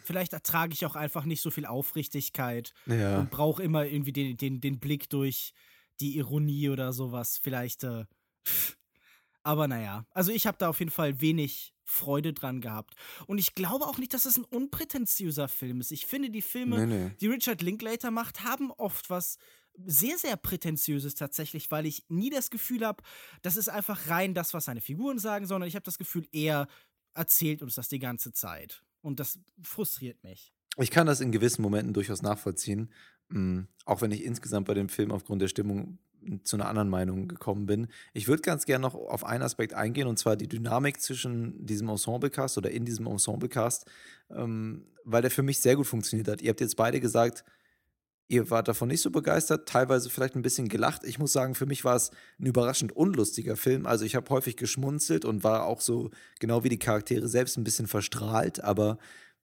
Vielleicht ertrage ich auch einfach nicht so viel Aufrichtigkeit ja. und brauche immer irgendwie den, den, den Blick durch die Ironie oder sowas. Vielleicht äh, Aber naja, also ich habe da auf jeden Fall wenig Freude dran gehabt. Und ich glaube auch nicht, dass es ein unprätentiöser Film ist. Ich finde, die Filme, Nee, nee. die Richard Linklater macht, haben oft was sehr, sehr prätentiöses tatsächlich, weil ich nie das Gefühl habe, das ist einfach rein das, was seine Figuren sagen, sondern ich habe das Gefühl, er erzählt uns das die ganze Zeit. Und das frustriert mich. Ich kann das in gewissen Momenten durchaus nachvollziehen, mm, auch wenn ich insgesamt bei dem Film aufgrund der Stimmung zu einer anderen Meinung gekommen bin. Ich würde ganz gerne noch auf einen Aspekt eingehen, und zwar die Dynamik zwischen diesem Ensemblecast oder in diesem Ensemblecast, ähm, weil der für mich sehr gut funktioniert hat. Ihr habt jetzt beide gesagt, ihr wart davon nicht so begeistert, teilweise vielleicht ein bisschen gelacht. Ich muss sagen, für mich war es ein überraschend unlustiger Film. Also ich habe häufig geschmunzelt und war auch so, genau wie die Charaktere selbst, ein bisschen verstrahlt, aber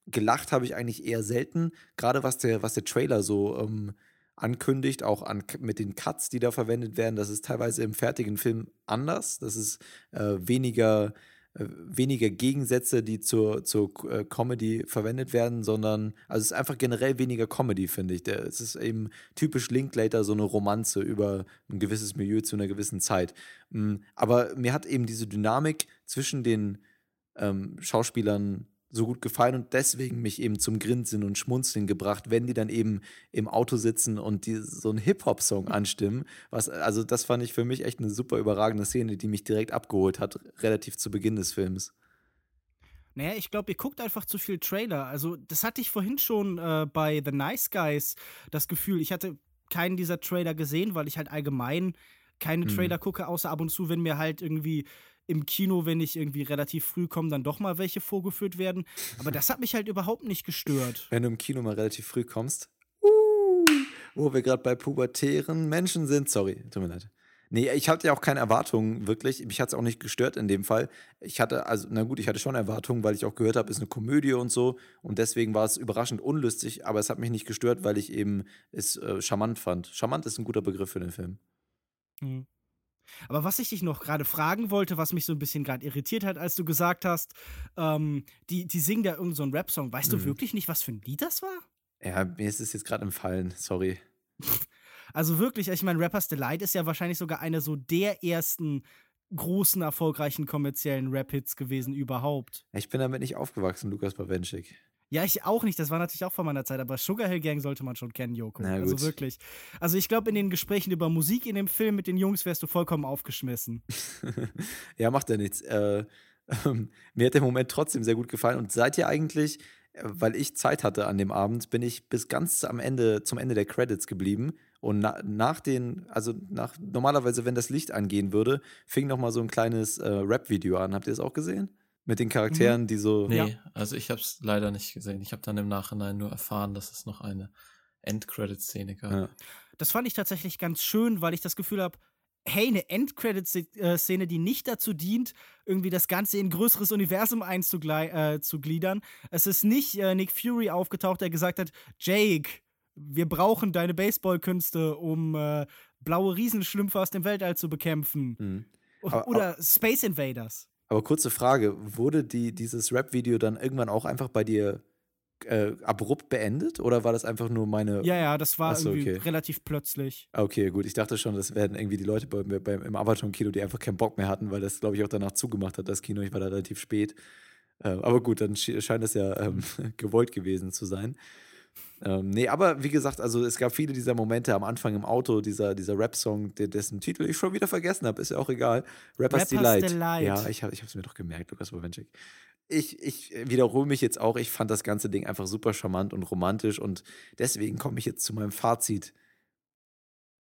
gelacht habe ich eigentlich eher selten. Gerade was der, was der Trailer so ähm, ankündigt, auch an, mit den Cuts, die da verwendet werden, das ist teilweise im fertigen Film anders. Das ist äh, weniger, weniger Gegensätze, die zur, zur äh, Comedy verwendet werden, sondern also es ist einfach generell weniger Comedy, finde ich. Es ist eben typisch Linklater so eine Romanze über ein gewisses Milieu zu einer gewissen Zeit. Mm, Aber mir hat eben diese Dynamik zwischen den ähm, Schauspielern so gut gefallen und deswegen mich eben zum Grinsen und Schmunzeln gebracht, wenn die dann eben im Auto sitzen und die so einen Hip-Hop-Song anstimmen. Was, also das fand ich für mich echt eine super überragende Szene, die mich direkt abgeholt hat, relativ zu Beginn des Films. Naja, ich glaube, ihr guckt einfach zu viel Trailer. Also, das hatte ich vorhin schon äh, bei The Nice Guys das Gefühl. Ich hatte keinen dieser Trailer gesehen, weil ich halt allgemein keine Mhm. Trailer gucke, außer ab und zu, wenn mir halt irgendwie im Kino, wenn ich irgendwie relativ früh komme, dann doch mal welche vorgeführt werden. Aber das hat mich halt überhaupt nicht gestört. Wenn du im Kino mal relativ früh kommst, uh, wo wir gerade bei pubertären Menschen sind, sorry, tut mir leid. Nee, ich hatte ja auch keine Erwartungen, wirklich. Mich hat es auch nicht gestört in dem Fall. Ich hatte, also, na gut, ich hatte schon Erwartungen, weil ich auch gehört habe, es ist eine Komödie und so. Und deswegen war es überraschend unlustig, aber es hat mich nicht gestört, weil ich eben es äh, charmant fand. Charmant ist ein guter Begriff für den Film. Mhm. Aber was ich dich noch gerade fragen wollte, was mich so ein bisschen gerade irritiert hat, als du gesagt hast, ähm, die, die singen da irgendeinen so Rap-Song. Weißt du Mhm. wirklich nicht, was für ein Lied das war? Ja, mir ist es jetzt gerade empfallen, sorry. Also wirklich, ich meine, Rappers Delight ist ja wahrscheinlich sogar eine so der ersten großen, erfolgreichen kommerziellen Rap-Hits gewesen überhaupt. Ich bin damit nicht aufgewachsen, Lukas Bawenschik. Ja, ich auch nicht. Das war natürlich auch vor meiner Zeit, aber Sugar Hill Gang sollte man schon kennen, Joko. Also wirklich. Also ich glaube, in den Gesprächen über Musik in dem Film mit den Jungs wärst du vollkommen aufgeschmissen. ja, macht ja nichts. Äh, ähm, mir hat der Moment trotzdem sehr gut gefallen. Und seid ihr eigentlich, weil ich Zeit hatte an dem Abend, bin ich bis ganz am Ende, zum Ende der Credits geblieben. Und na, nach den, also nach, normalerweise, wenn das Licht angehen würde, fing noch mal so ein kleines äh, Rap-Video an. Habt ihr das auch gesehen? Mit den Charakteren, die so. Nee, Ja. also ich habe es leider nicht gesehen. Ich habe dann im Nachhinein nur erfahren, dass es noch eine Endcredit-Szene gab. Ja. Das fand ich tatsächlich ganz schön, weil ich das Gefühl habe, hey, eine Endcredit-Szene, die nicht dazu dient, irgendwie das Ganze in ein größeres Universum einzugliedern. Es ist nicht äh, Nick Fury aufgetaucht, der gesagt hat, Jake, wir brauchen deine Baseballkünste, um äh, blaue Riesenschlümpfe aus dem Weltall zu bekämpfen. Hm. O- Aber- Oder Space Invaders. Aber kurze Frage: Wurde die, dieses Rap-Video dann irgendwann auch einfach bei dir äh, abrupt beendet? Oder war das einfach nur meine. Ja, ja, das war Ach so, irgendwie okay. relativ plötzlich. Okay, gut. Ich dachte schon, das werden irgendwie die Leute bei, beim, im Avatar-Kino, die einfach keinen Bock mehr hatten, weil das, glaube ich, auch danach zugemacht hat, das Kino. Ich war da relativ spät. Äh, aber gut, dann sche- scheint es ja ähm, gewollt gewesen zu sein. Ähm, nee, aber wie gesagt, also es gab viele dieser Momente am Anfang im Auto, dieser, dieser Rap-Song, dessen Titel ich schon wieder vergessen habe, ist ja auch egal. Rappers, Rappers Delight. Delight. Ja, ich habe es mir doch gemerkt, Lukas Bowenschik. Ich, ich wiederhole mich jetzt auch, ich fand das ganze Ding einfach super charmant und romantisch und deswegen komme ich jetzt zu meinem Fazit.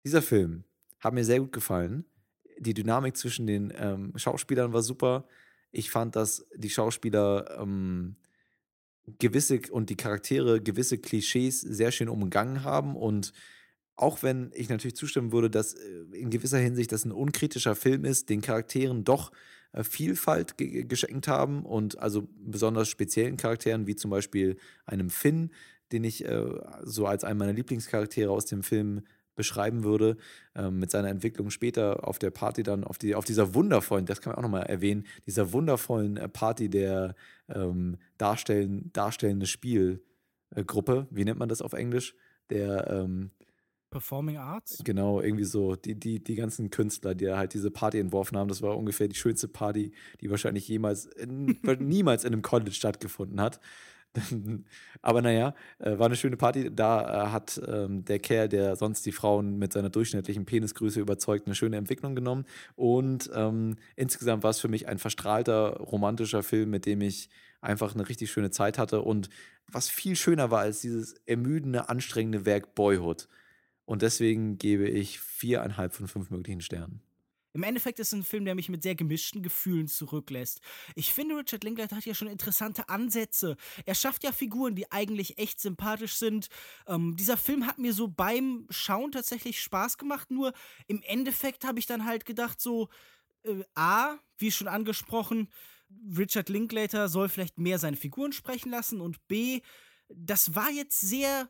Dieser Film hat mir sehr gut gefallen. Die Dynamik zwischen den ähm, Schauspielern war super. Ich fand, dass die Schauspieler ähm, gewisse und die Charaktere gewisse Klischees sehr schön umgangen haben. Und auch wenn ich natürlich zustimmen würde, dass äh, in gewisser Hinsicht das ein unkritischer Film ist, den Charakteren doch äh, Vielfalt ge geschenkt haben und also besonders speziellen Charakteren, wie zum Beispiel einem Finn, den ich äh, so als einen meiner Lieblingscharaktere aus dem Film beschreiben würde, ähm, mit seiner Entwicklung später auf der Party dann, auf, die, auf dieser wundervollen, das kann man auch nochmal erwähnen, dieser wundervollen äh, Party der ähm, darstellen, darstellende Spielgruppe, wie nennt man das auf Englisch? Der ähm, Performing Arts? Genau, irgendwie so. Die, die, die ganzen Künstler, die halt diese Party entworfen haben, das war ungefähr die schönste Party, die wahrscheinlich jemals, in, niemals in einem College stattgefunden hat. Aber naja, äh, war eine schöne Party. Da äh, hat ähm, der Kerl, der sonst die Frauen mit seiner durchschnittlichen Penisgröße überzeugt, eine schöne Entwicklung genommen. Und ähm, insgesamt war es für mich ein verstrahlter, romantischer Film, mit dem ich einfach eine richtig schöne Zeit hatte. Und was viel schöner war als dieses ermüdende, anstrengende Werk Boyhood. Und deswegen gebe ich viereinhalb von fünf möglichen Sternen. Im Endeffekt ist es ein Film, der mich mit sehr gemischten Gefühlen zurücklässt. Ich finde, Richard Linklater hat ja schon interessante Ansätze. Er schafft ja Figuren, die eigentlich echt sympathisch sind. Ähm, dieser Film hat mir so beim Schauen tatsächlich Spaß gemacht, nur im Endeffekt habe ich dann halt gedacht, so, äh, A, wie schon angesprochen, Richard Linklater soll vielleicht mehr seine Figuren sprechen lassen und B, das war jetzt sehr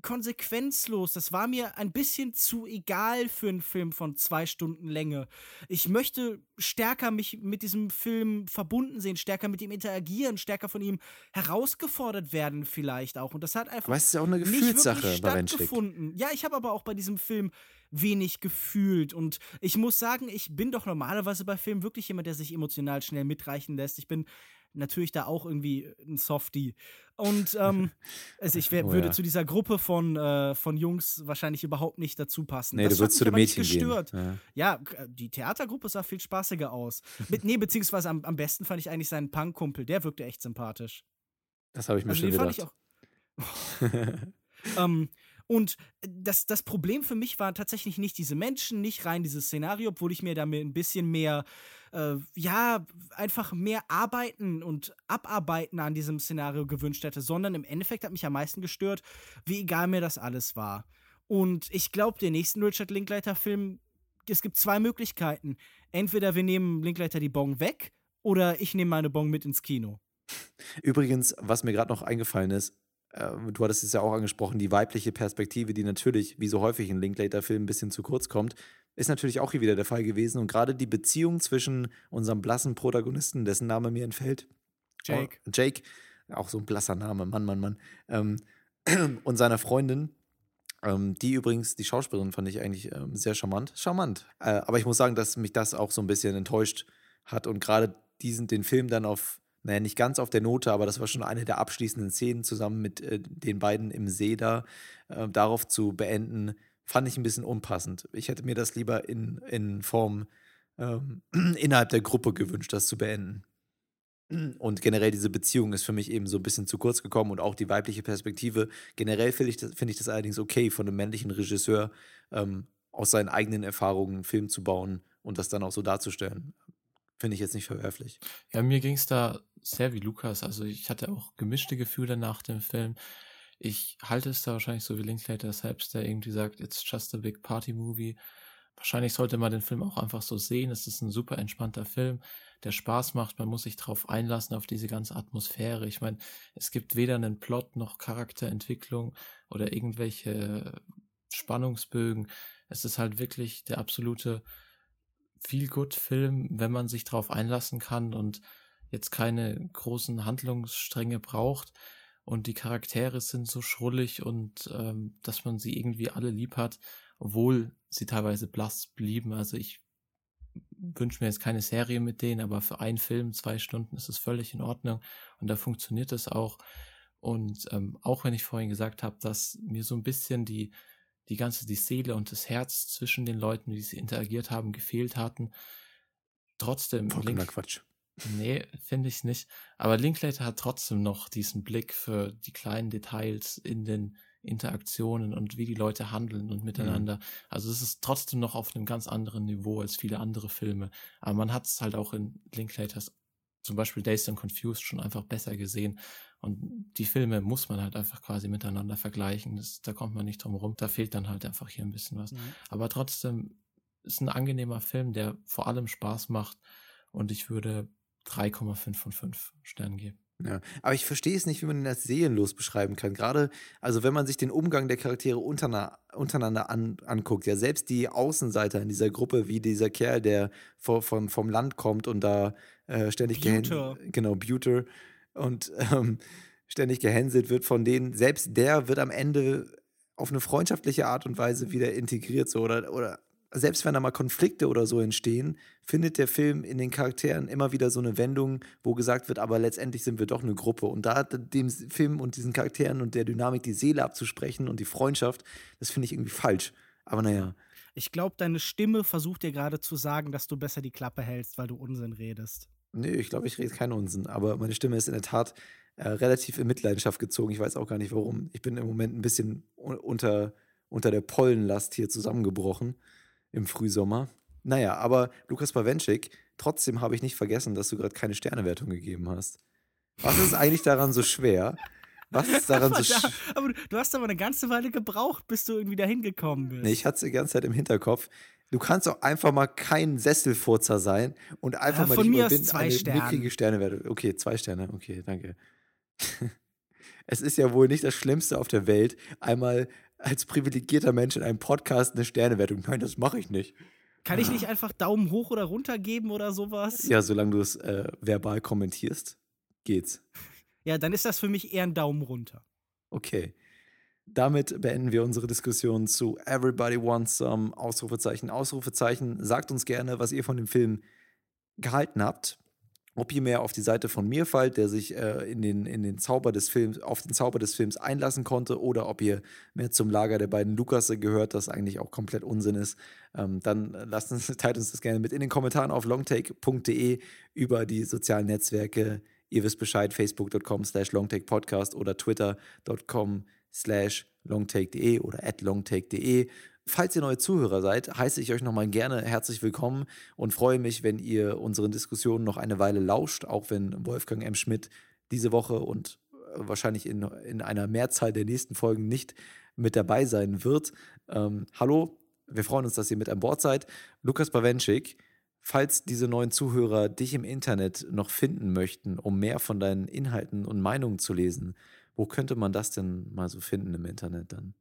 konsequenzlos. Das war mir ein bisschen zu egal für einen Film von zwei Stunden Länge. Ich möchte stärker mich mit diesem Film verbunden sehen, stärker mit ihm interagieren, stärker von ihm herausgefordert werden vielleicht auch. Und das hat einfach aber es ist ja auch eine Gefühlssache stattgefunden. Ja, ich habe aber auch bei diesem Film wenig gefühlt. Und ich muss sagen, ich bin doch normalerweise bei Filmen wirklich jemand, der sich emotional schnell mitreichen lässt. Ich bin natürlich da auch irgendwie ein Softie. Und ähm, also ich wär, oh, würde ja. zu dieser Gruppe von, äh, von Jungs wahrscheinlich überhaupt nicht dazu passen. Nee, das du würdest zu den Mädchen gestört. gehen. Ja. ja. die Theatergruppe sah viel spaßiger aus. Mit, nee, beziehungsweise am, am besten fand ich eigentlich seinen Punk-Kumpel. Der wirkte echt sympathisch. Das habe ich mir also schon den gedacht. Fand ich auch. ähm, und das, das Problem für mich waren tatsächlich nicht diese Menschen, nicht rein dieses Szenario, obwohl ich mir da ein bisschen mehr, äh, ja, einfach mehr arbeiten und abarbeiten an diesem Szenario gewünscht hätte, sondern im Endeffekt hat mich am meisten gestört, wie egal mir das alles war. Und ich glaube, den nächsten Richard Linkleiter-Film, es gibt zwei Möglichkeiten. Entweder wir nehmen Linkleiter die Bong weg oder ich nehme meine Bong mit ins Kino. Übrigens, was mir gerade noch eingefallen ist, du hattest es ja auch angesprochen, die weibliche Perspektive, die natürlich, wie so häufig in Linklater-Filmen, ein bisschen zu kurz kommt, ist natürlich auch hier wieder der Fall gewesen. Und gerade die Beziehung zwischen unserem blassen Protagonisten, dessen Name mir entfällt, Jake, oh, Jake auch so ein blasser Name, Mann, Mann, Mann, ähm, und seiner Freundin, ähm, die übrigens, die Schauspielerin fand ich eigentlich ähm, sehr charmant. Charmant. Äh, aber ich muss sagen, dass mich das auch so ein bisschen enttäuscht hat und gerade diesen, den Film dann auf naja, nicht ganz auf der Note, aber das war schon eine der abschließenden Szenen zusammen mit äh, den beiden im See da, äh, darauf zu beenden, fand ich ein bisschen unpassend. Ich hätte mir das lieber in, in Form ähm, innerhalb der Gruppe gewünscht, das zu beenden. Und generell diese Beziehung ist für mich eben so ein bisschen zu kurz gekommen und auch die weibliche Perspektive. Generell finde ich, das, find ich das allerdings okay, von einem männlichen Regisseur ähm, aus seinen eigenen Erfahrungen einen Film zu bauen und das dann auch so darzustellen. Finde ich jetzt nicht verwerflich. Ja, mir ging es da sehr wie Lukas. Also ich hatte auch gemischte Gefühle nach dem Film. Ich halte es da wahrscheinlich so wie Linklater selbst, der irgendwie sagt, it's just a big party movie. Wahrscheinlich sollte man den Film auch einfach so sehen. Es ist ein super entspannter Film, der Spaß macht. Man muss sich darauf einlassen, auf diese ganze Atmosphäre. Ich meine, es gibt weder einen Plot noch Charakterentwicklung oder irgendwelche Spannungsbögen. Es ist halt wirklich der absolute Feel-Good-Film, wenn man sich darauf einlassen kann und jetzt keine großen Handlungsstränge braucht und die Charaktere sind so schrullig und ähm, dass man sie irgendwie alle lieb hat, obwohl sie teilweise blass blieben. Also ich wünsche mir jetzt keine Serie mit denen, aber für einen Film, zwei Stunden ist es völlig in Ordnung und da funktioniert es auch. Und ähm, auch wenn ich vorhin gesagt habe, dass mir so ein bisschen die, die ganze, die Seele und das Herz zwischen den Leuten, wie sie interagiert haben, gefehlt hatten, trotzdem. Vollkommener Quatsch. Nee, finde ich nicht. Aber Linklater hat trotzdem noch diesen Blick für die kleinen Details in den Interaktionen und wie die Leute handeln und miteinander. Mhm. Also es ist trotzdem noch auf einem ganz anderen Niveau als viele andere Filme. Aber man hat es halt auch in Linklaters, zum Beispiel Days and Confused, schon einfach besser gesehen. Und die Filme muss man halt einfach quasi miteinander vergleichen. Das, da kommt man nicht drum rum. Da fehlt dann halt einfach hier ein bisschen was. Mhm. Aber trotzdem ist ein angenehmer Film, der vor allem Spaß macht. Und ich würde 3,5 von 5 Sternen geben. Ja, aber ich verstehe es nicht, wie man ihn als seelenlos beschreiben kann. Gerade, also wenn man sich den Umgang der Charaktere untereinander, untereinander an, anguckt, ja, selbst die Außenseiter in dieser Gruppe, wie dieser Kerl, der vor, vom, vom Land kommt und da äh, ständig Buter. genau, Buter und ähm, ständig gehänselt wird von denen, selbst der wird am Ende auf eine freundschaftliche Art und Weise wieder integriert, so oder, oder selbst wenn da mal Konflikte oder so entstehen, findet der Film in den Charakteren immer wieder so eine Wendung, wo gesagt wird, aber letztendlich sind wir doch eine Gruppe. Und da dem Film und diesen Charakteren und der Dynamik die Seele abzusprechen und die Freundschaft, das finde ich irgendwie falsch. Aber naja. Ich glaube, deine Stimme versucht dir gerade zu sagen, dass du besser die Klappe hältst, weil du Unsinn redest. Nö, ich glaube, ich rede keinen Unsinn, aber meine Stimme ist in der Tat äh, relativ in Mitleidenschaft gezogen. Ich weiß auch gar nicht warum. Ich bin im Moment ein bisschen unter, unter der Pollenlast hier zusammengebrochen im Frühsommer. Naja, aber Lukas Bawenschik, trotzdem habe ich nicht vergessen, dass du gerade keine Sternewertung gegeben hast. Was ist eigentlich daran so schwer? Was ist daran so schwer? Aber du hast aber eine ganze Weile gebraucht, bis du irgendwie dahin gekommen bist. Nee, ich hatte es die ganze Zeit im Hinterkopf. Du kannst auch einfach mal kein Sesselfurzer sein und einfach ja, mal die mir überwinden, zwei eine Sterne. mickrige Sternewertung. Okay, zwei Sterne. Okay, danke. es ist ja wohl nicht das Schlimmste auf der Welt, einmal als privilegierter Mensch in einem Podcast eine Sternewertung. Nein, das mache ich nicht. Kann ich nicht einfach Daumen hoch oder runter geben oder sowas? Ja, solange du es äh, verbal kommentierst, geht's. Ja, dann ist das für mich eher ein Daumen runter. Okay. Damit beenden wir unsere Diskussion zu Everybody Wants Some, Ausrufezeichen, Ausrufezeichen. Sagt uns gerne, was ihr von dem Film gehalten habt ob ihr mehr auf die Seite von mir fallt, der sich äh, in, den, in den Zauber des Films, auf den Zauber des Films einlassen konnte, oder ob ihr mehr zum Lager der beiden Lukasse gehört, das eigentlich auch komplett Unsinn ist, ähm, dann lasst uns, teilt uns das gerne mit in den Kommentaren auf longtake.de über die sozialen Netzwerke. Ihr wisst Bescheid, facebook.com slash longtakepodcast oder twitter.com slash longtake.de oder at longtake.de. Falls ihr neue Zuhörer seid, heiße ich euch nochmal gerne herzlich willkommen und freue mich, wenn ihr unseren Diskussionen noch eine Weile lauscht, auch wenn Wolfgang M. Schmidt diese Woche und äh, wahrscheinlich in, in einer Mehrzahl der nächsten Folgen nicht mit dabei sein wird. Ähm, hallo, wir freuen uns, dass ihr mit an Bord seid. Lukas Bawenschik, falls diese neuen Zuhörer dich im Internet noch finden möchten, um mehr von deinen Inhalten und Meinungen zu lesen, wo könnte man das denn mal so finden im Internet dann?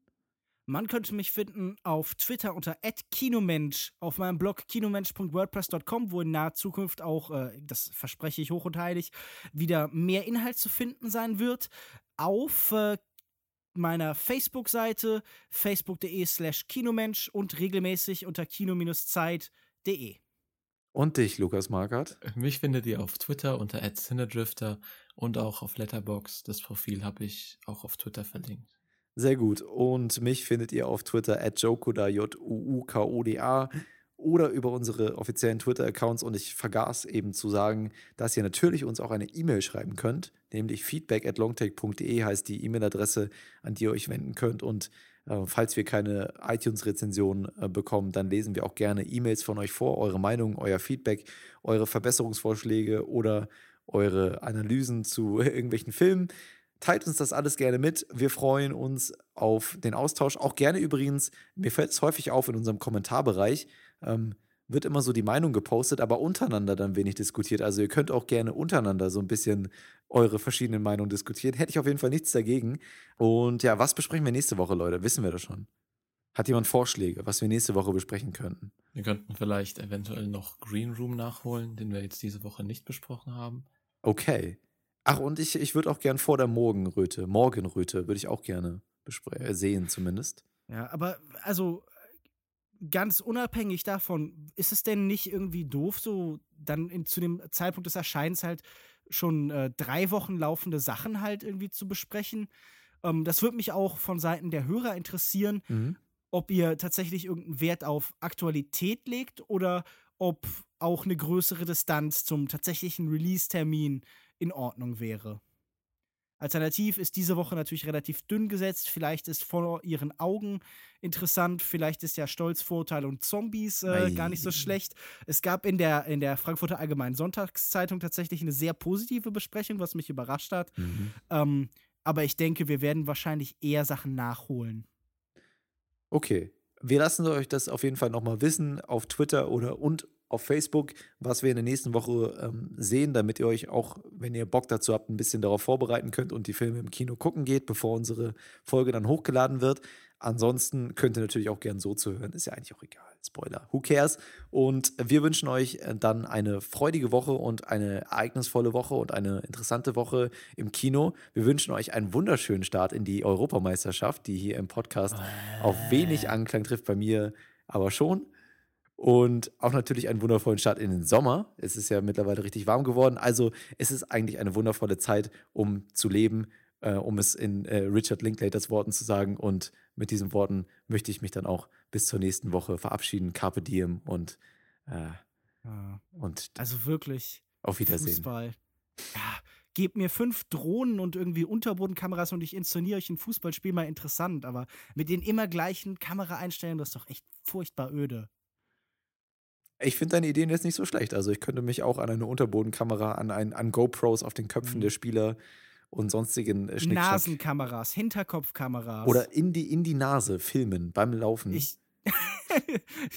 Man könnte mich finden auf Twitter unter @kinomensch, auf meinem Blog kinomensch.wordpress.com, wo in naher Zukunft auch, äh, das verspreche ich hoch und heilig, wieder mehr Inhalt zu finden sein wird. Auf äh, meiner Facebook-Seite facebook.de slash kinomensch und regelmäßig unter kino-zeit.de. Und dich, Lukas Markert? Mich findet ihr auf Twitter unter @cinedrifter und auch auf Letterbox. Das Profil habe ich auch auf Twitter verlinkt. Sehr gut. Und mich findet ihr auf Twitter at Jokoda, J-U-U-K-O-D-A oder über unsere offiziellen Twitter-Accounts. Und ich vergaß eben zu sagen, dass ihr natürlich uns auch eine E-Mail schreiben könnt, nämlich feedback at longtake.de heißt die E-Mail-Adresse, an die ihr euch wenden könnt. Und äh, falls wir keine iTunes-Rezension äh, bekommen, dann lesen wir auch gerne E-Mails von euch vor, eure Meinung, euer Feedback, eure Verbesserungsvorschläge oder eure Analysen zu irgendwelchen Filmen. Teilt uns das alles gerne mit. Wir freuen uns auf den Austausch. Auch gerne übrigens, mir fällt es häufig auf in unserem Kommentarbereich, ähm, wird immer so die Meinung gepostet, aber untereinander dann wenig diskutiert. Also ihr könnt auch gerne untereinander so ein bisschen eure verschiedenen Meinungen diskutieren. Hätte ich auf jeden Fall nichts dagegen. Und ja, was besprechen wir nächste Woche, Leute? Wissen wir das schon? Hat jemand Vorschläge, was wir nächste Woche besprechen könnten? Wir könnten vielleicht eventuell noch Green Room nachholen, den wir jetzt diese Woche nicht besprochen haben. Okay. Ach, und ich, ich würde auch gern vor der Morgenröte, Morgenröte, würde ich auch gerne äh, sehen, zumindest. Ja, aber also ganz unabhängig davon, ist es denn nicht irgendwie doof, so dann in, zu dem Zeitpunkt des Erscheinens halt schon äh, drei Wochen laufende Sachen halt irgendwie zu besprechen? Ähm, das würde mich auch von Seiten der Hörer interessieren, mhm. ob ihr tatsächlich irgendeinen Wert auf Aktualität legt oder ob auch eine größere Distanz zum tatsächlichen Release-Termin in Ordnung wäre. Alternativ ist diese Woche natürlich relativ dünn gesetzt. Vielleicht ist vor ihren Augen interessant. Vielleicht ist ja Stolz, Vorurteile und Zombies äh, gar nicht so schlecht. Es gab in der, in der Frankfurter Allgemeinen Sonntagszeitung tatsächlich eine sehr positive Besprechung, was mich überrascht hat. Mhm. Ähm, aber ich denke, wir werden wahrscheinlich eher Sachen nachholen. Okay. Wir lassen euch das auf jeden Fall nochmal wissen auf Twitter oder und auf Facebook, was wir in der nächsten Woche ähm, sehen, damit ihr euch auch, wenn ihr Bock dazu habt, ein bisschen darauf vorbereiten könnt und die Filme im Kino gucken geht, bevor unsere Folge dann hochgeladen wird. Ansonsten könnt ihr natürlich auch gern so zuhören. Ist ja eigentlich auch egal. Spoiler. Who cares? Und wir wünschen euch äh, dann eine freudige Woche und eine ereignisvolle Woche und eine interessante Woche im Kino. Wir wünschen euch einen wunderschönen Start in die Europameisterschaft, die hier im Podcast auf wenig Anklang trifft, bei mir aber schon. Und auch natürlich einen wundervollen Start in den Sommer. Es ist ja mittlerweile richtig warm geworden. Also es ist eigentlich eine wundervolle Zeit, um zu leben, äh, um es in äh, Richard Linklaters Worten zu sagen. Und mit diesen Worten möchte ich mich dann auch bis zur nächsten Woche verabschieden. Carpe diem und, äh, Ja. und Also wirklich. auf Wiedersehen. Fußball. Ja, gebt mir fünf Drohnen und irgendwie Unterbodenkameras und ich inszeniere euch ein Fußballspiel mal interessant, aber mit den immer gleichen Kameraeinstellungen, das ist doch echt furchtbar öde. Ich finde deine Ideen jetzt nicht so schlecht. Also ich könnte mich auch an eine Unterbodenkamera, an, ein, an GoPros auf den Köpfen Mhm. der Spieler und sonstigen äh, Schnickschnack Nasenkameras, Hinterkopfkameras. oder in die, in die Nase filmen beim Laufen. ich.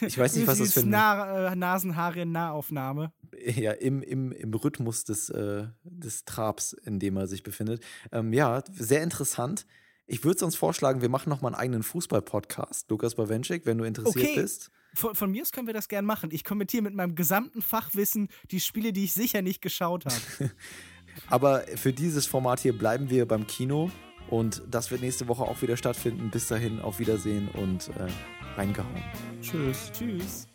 Ich weiß nicht, was das für ein- Na äh, Nasenhaare in Nahaufnahme. ja, im, im, im Rhythmus des, äh, des Trabs, in dem er sich befindet. Ähm, ja, sehr interessant. Ich würde sonst vorschlagen, wir machen nochmal einen eigenen Fußball-Podcast, Lukas Bawenschik, wenn du interessiert Okay. bist. Von, von mir aus können wir das gern machen. Ich kommentiere mit meinem gesamten Fachwissen die Spiele, die ich sicher nicht geschaut habe. Aber für dieses Format hier bleiben wir beim Kino und das wird nächste Woche auch wieder stattfinden. Bis dahin, auf Wiedersehen und äh, reingehauen. Tschüss. Tschüss.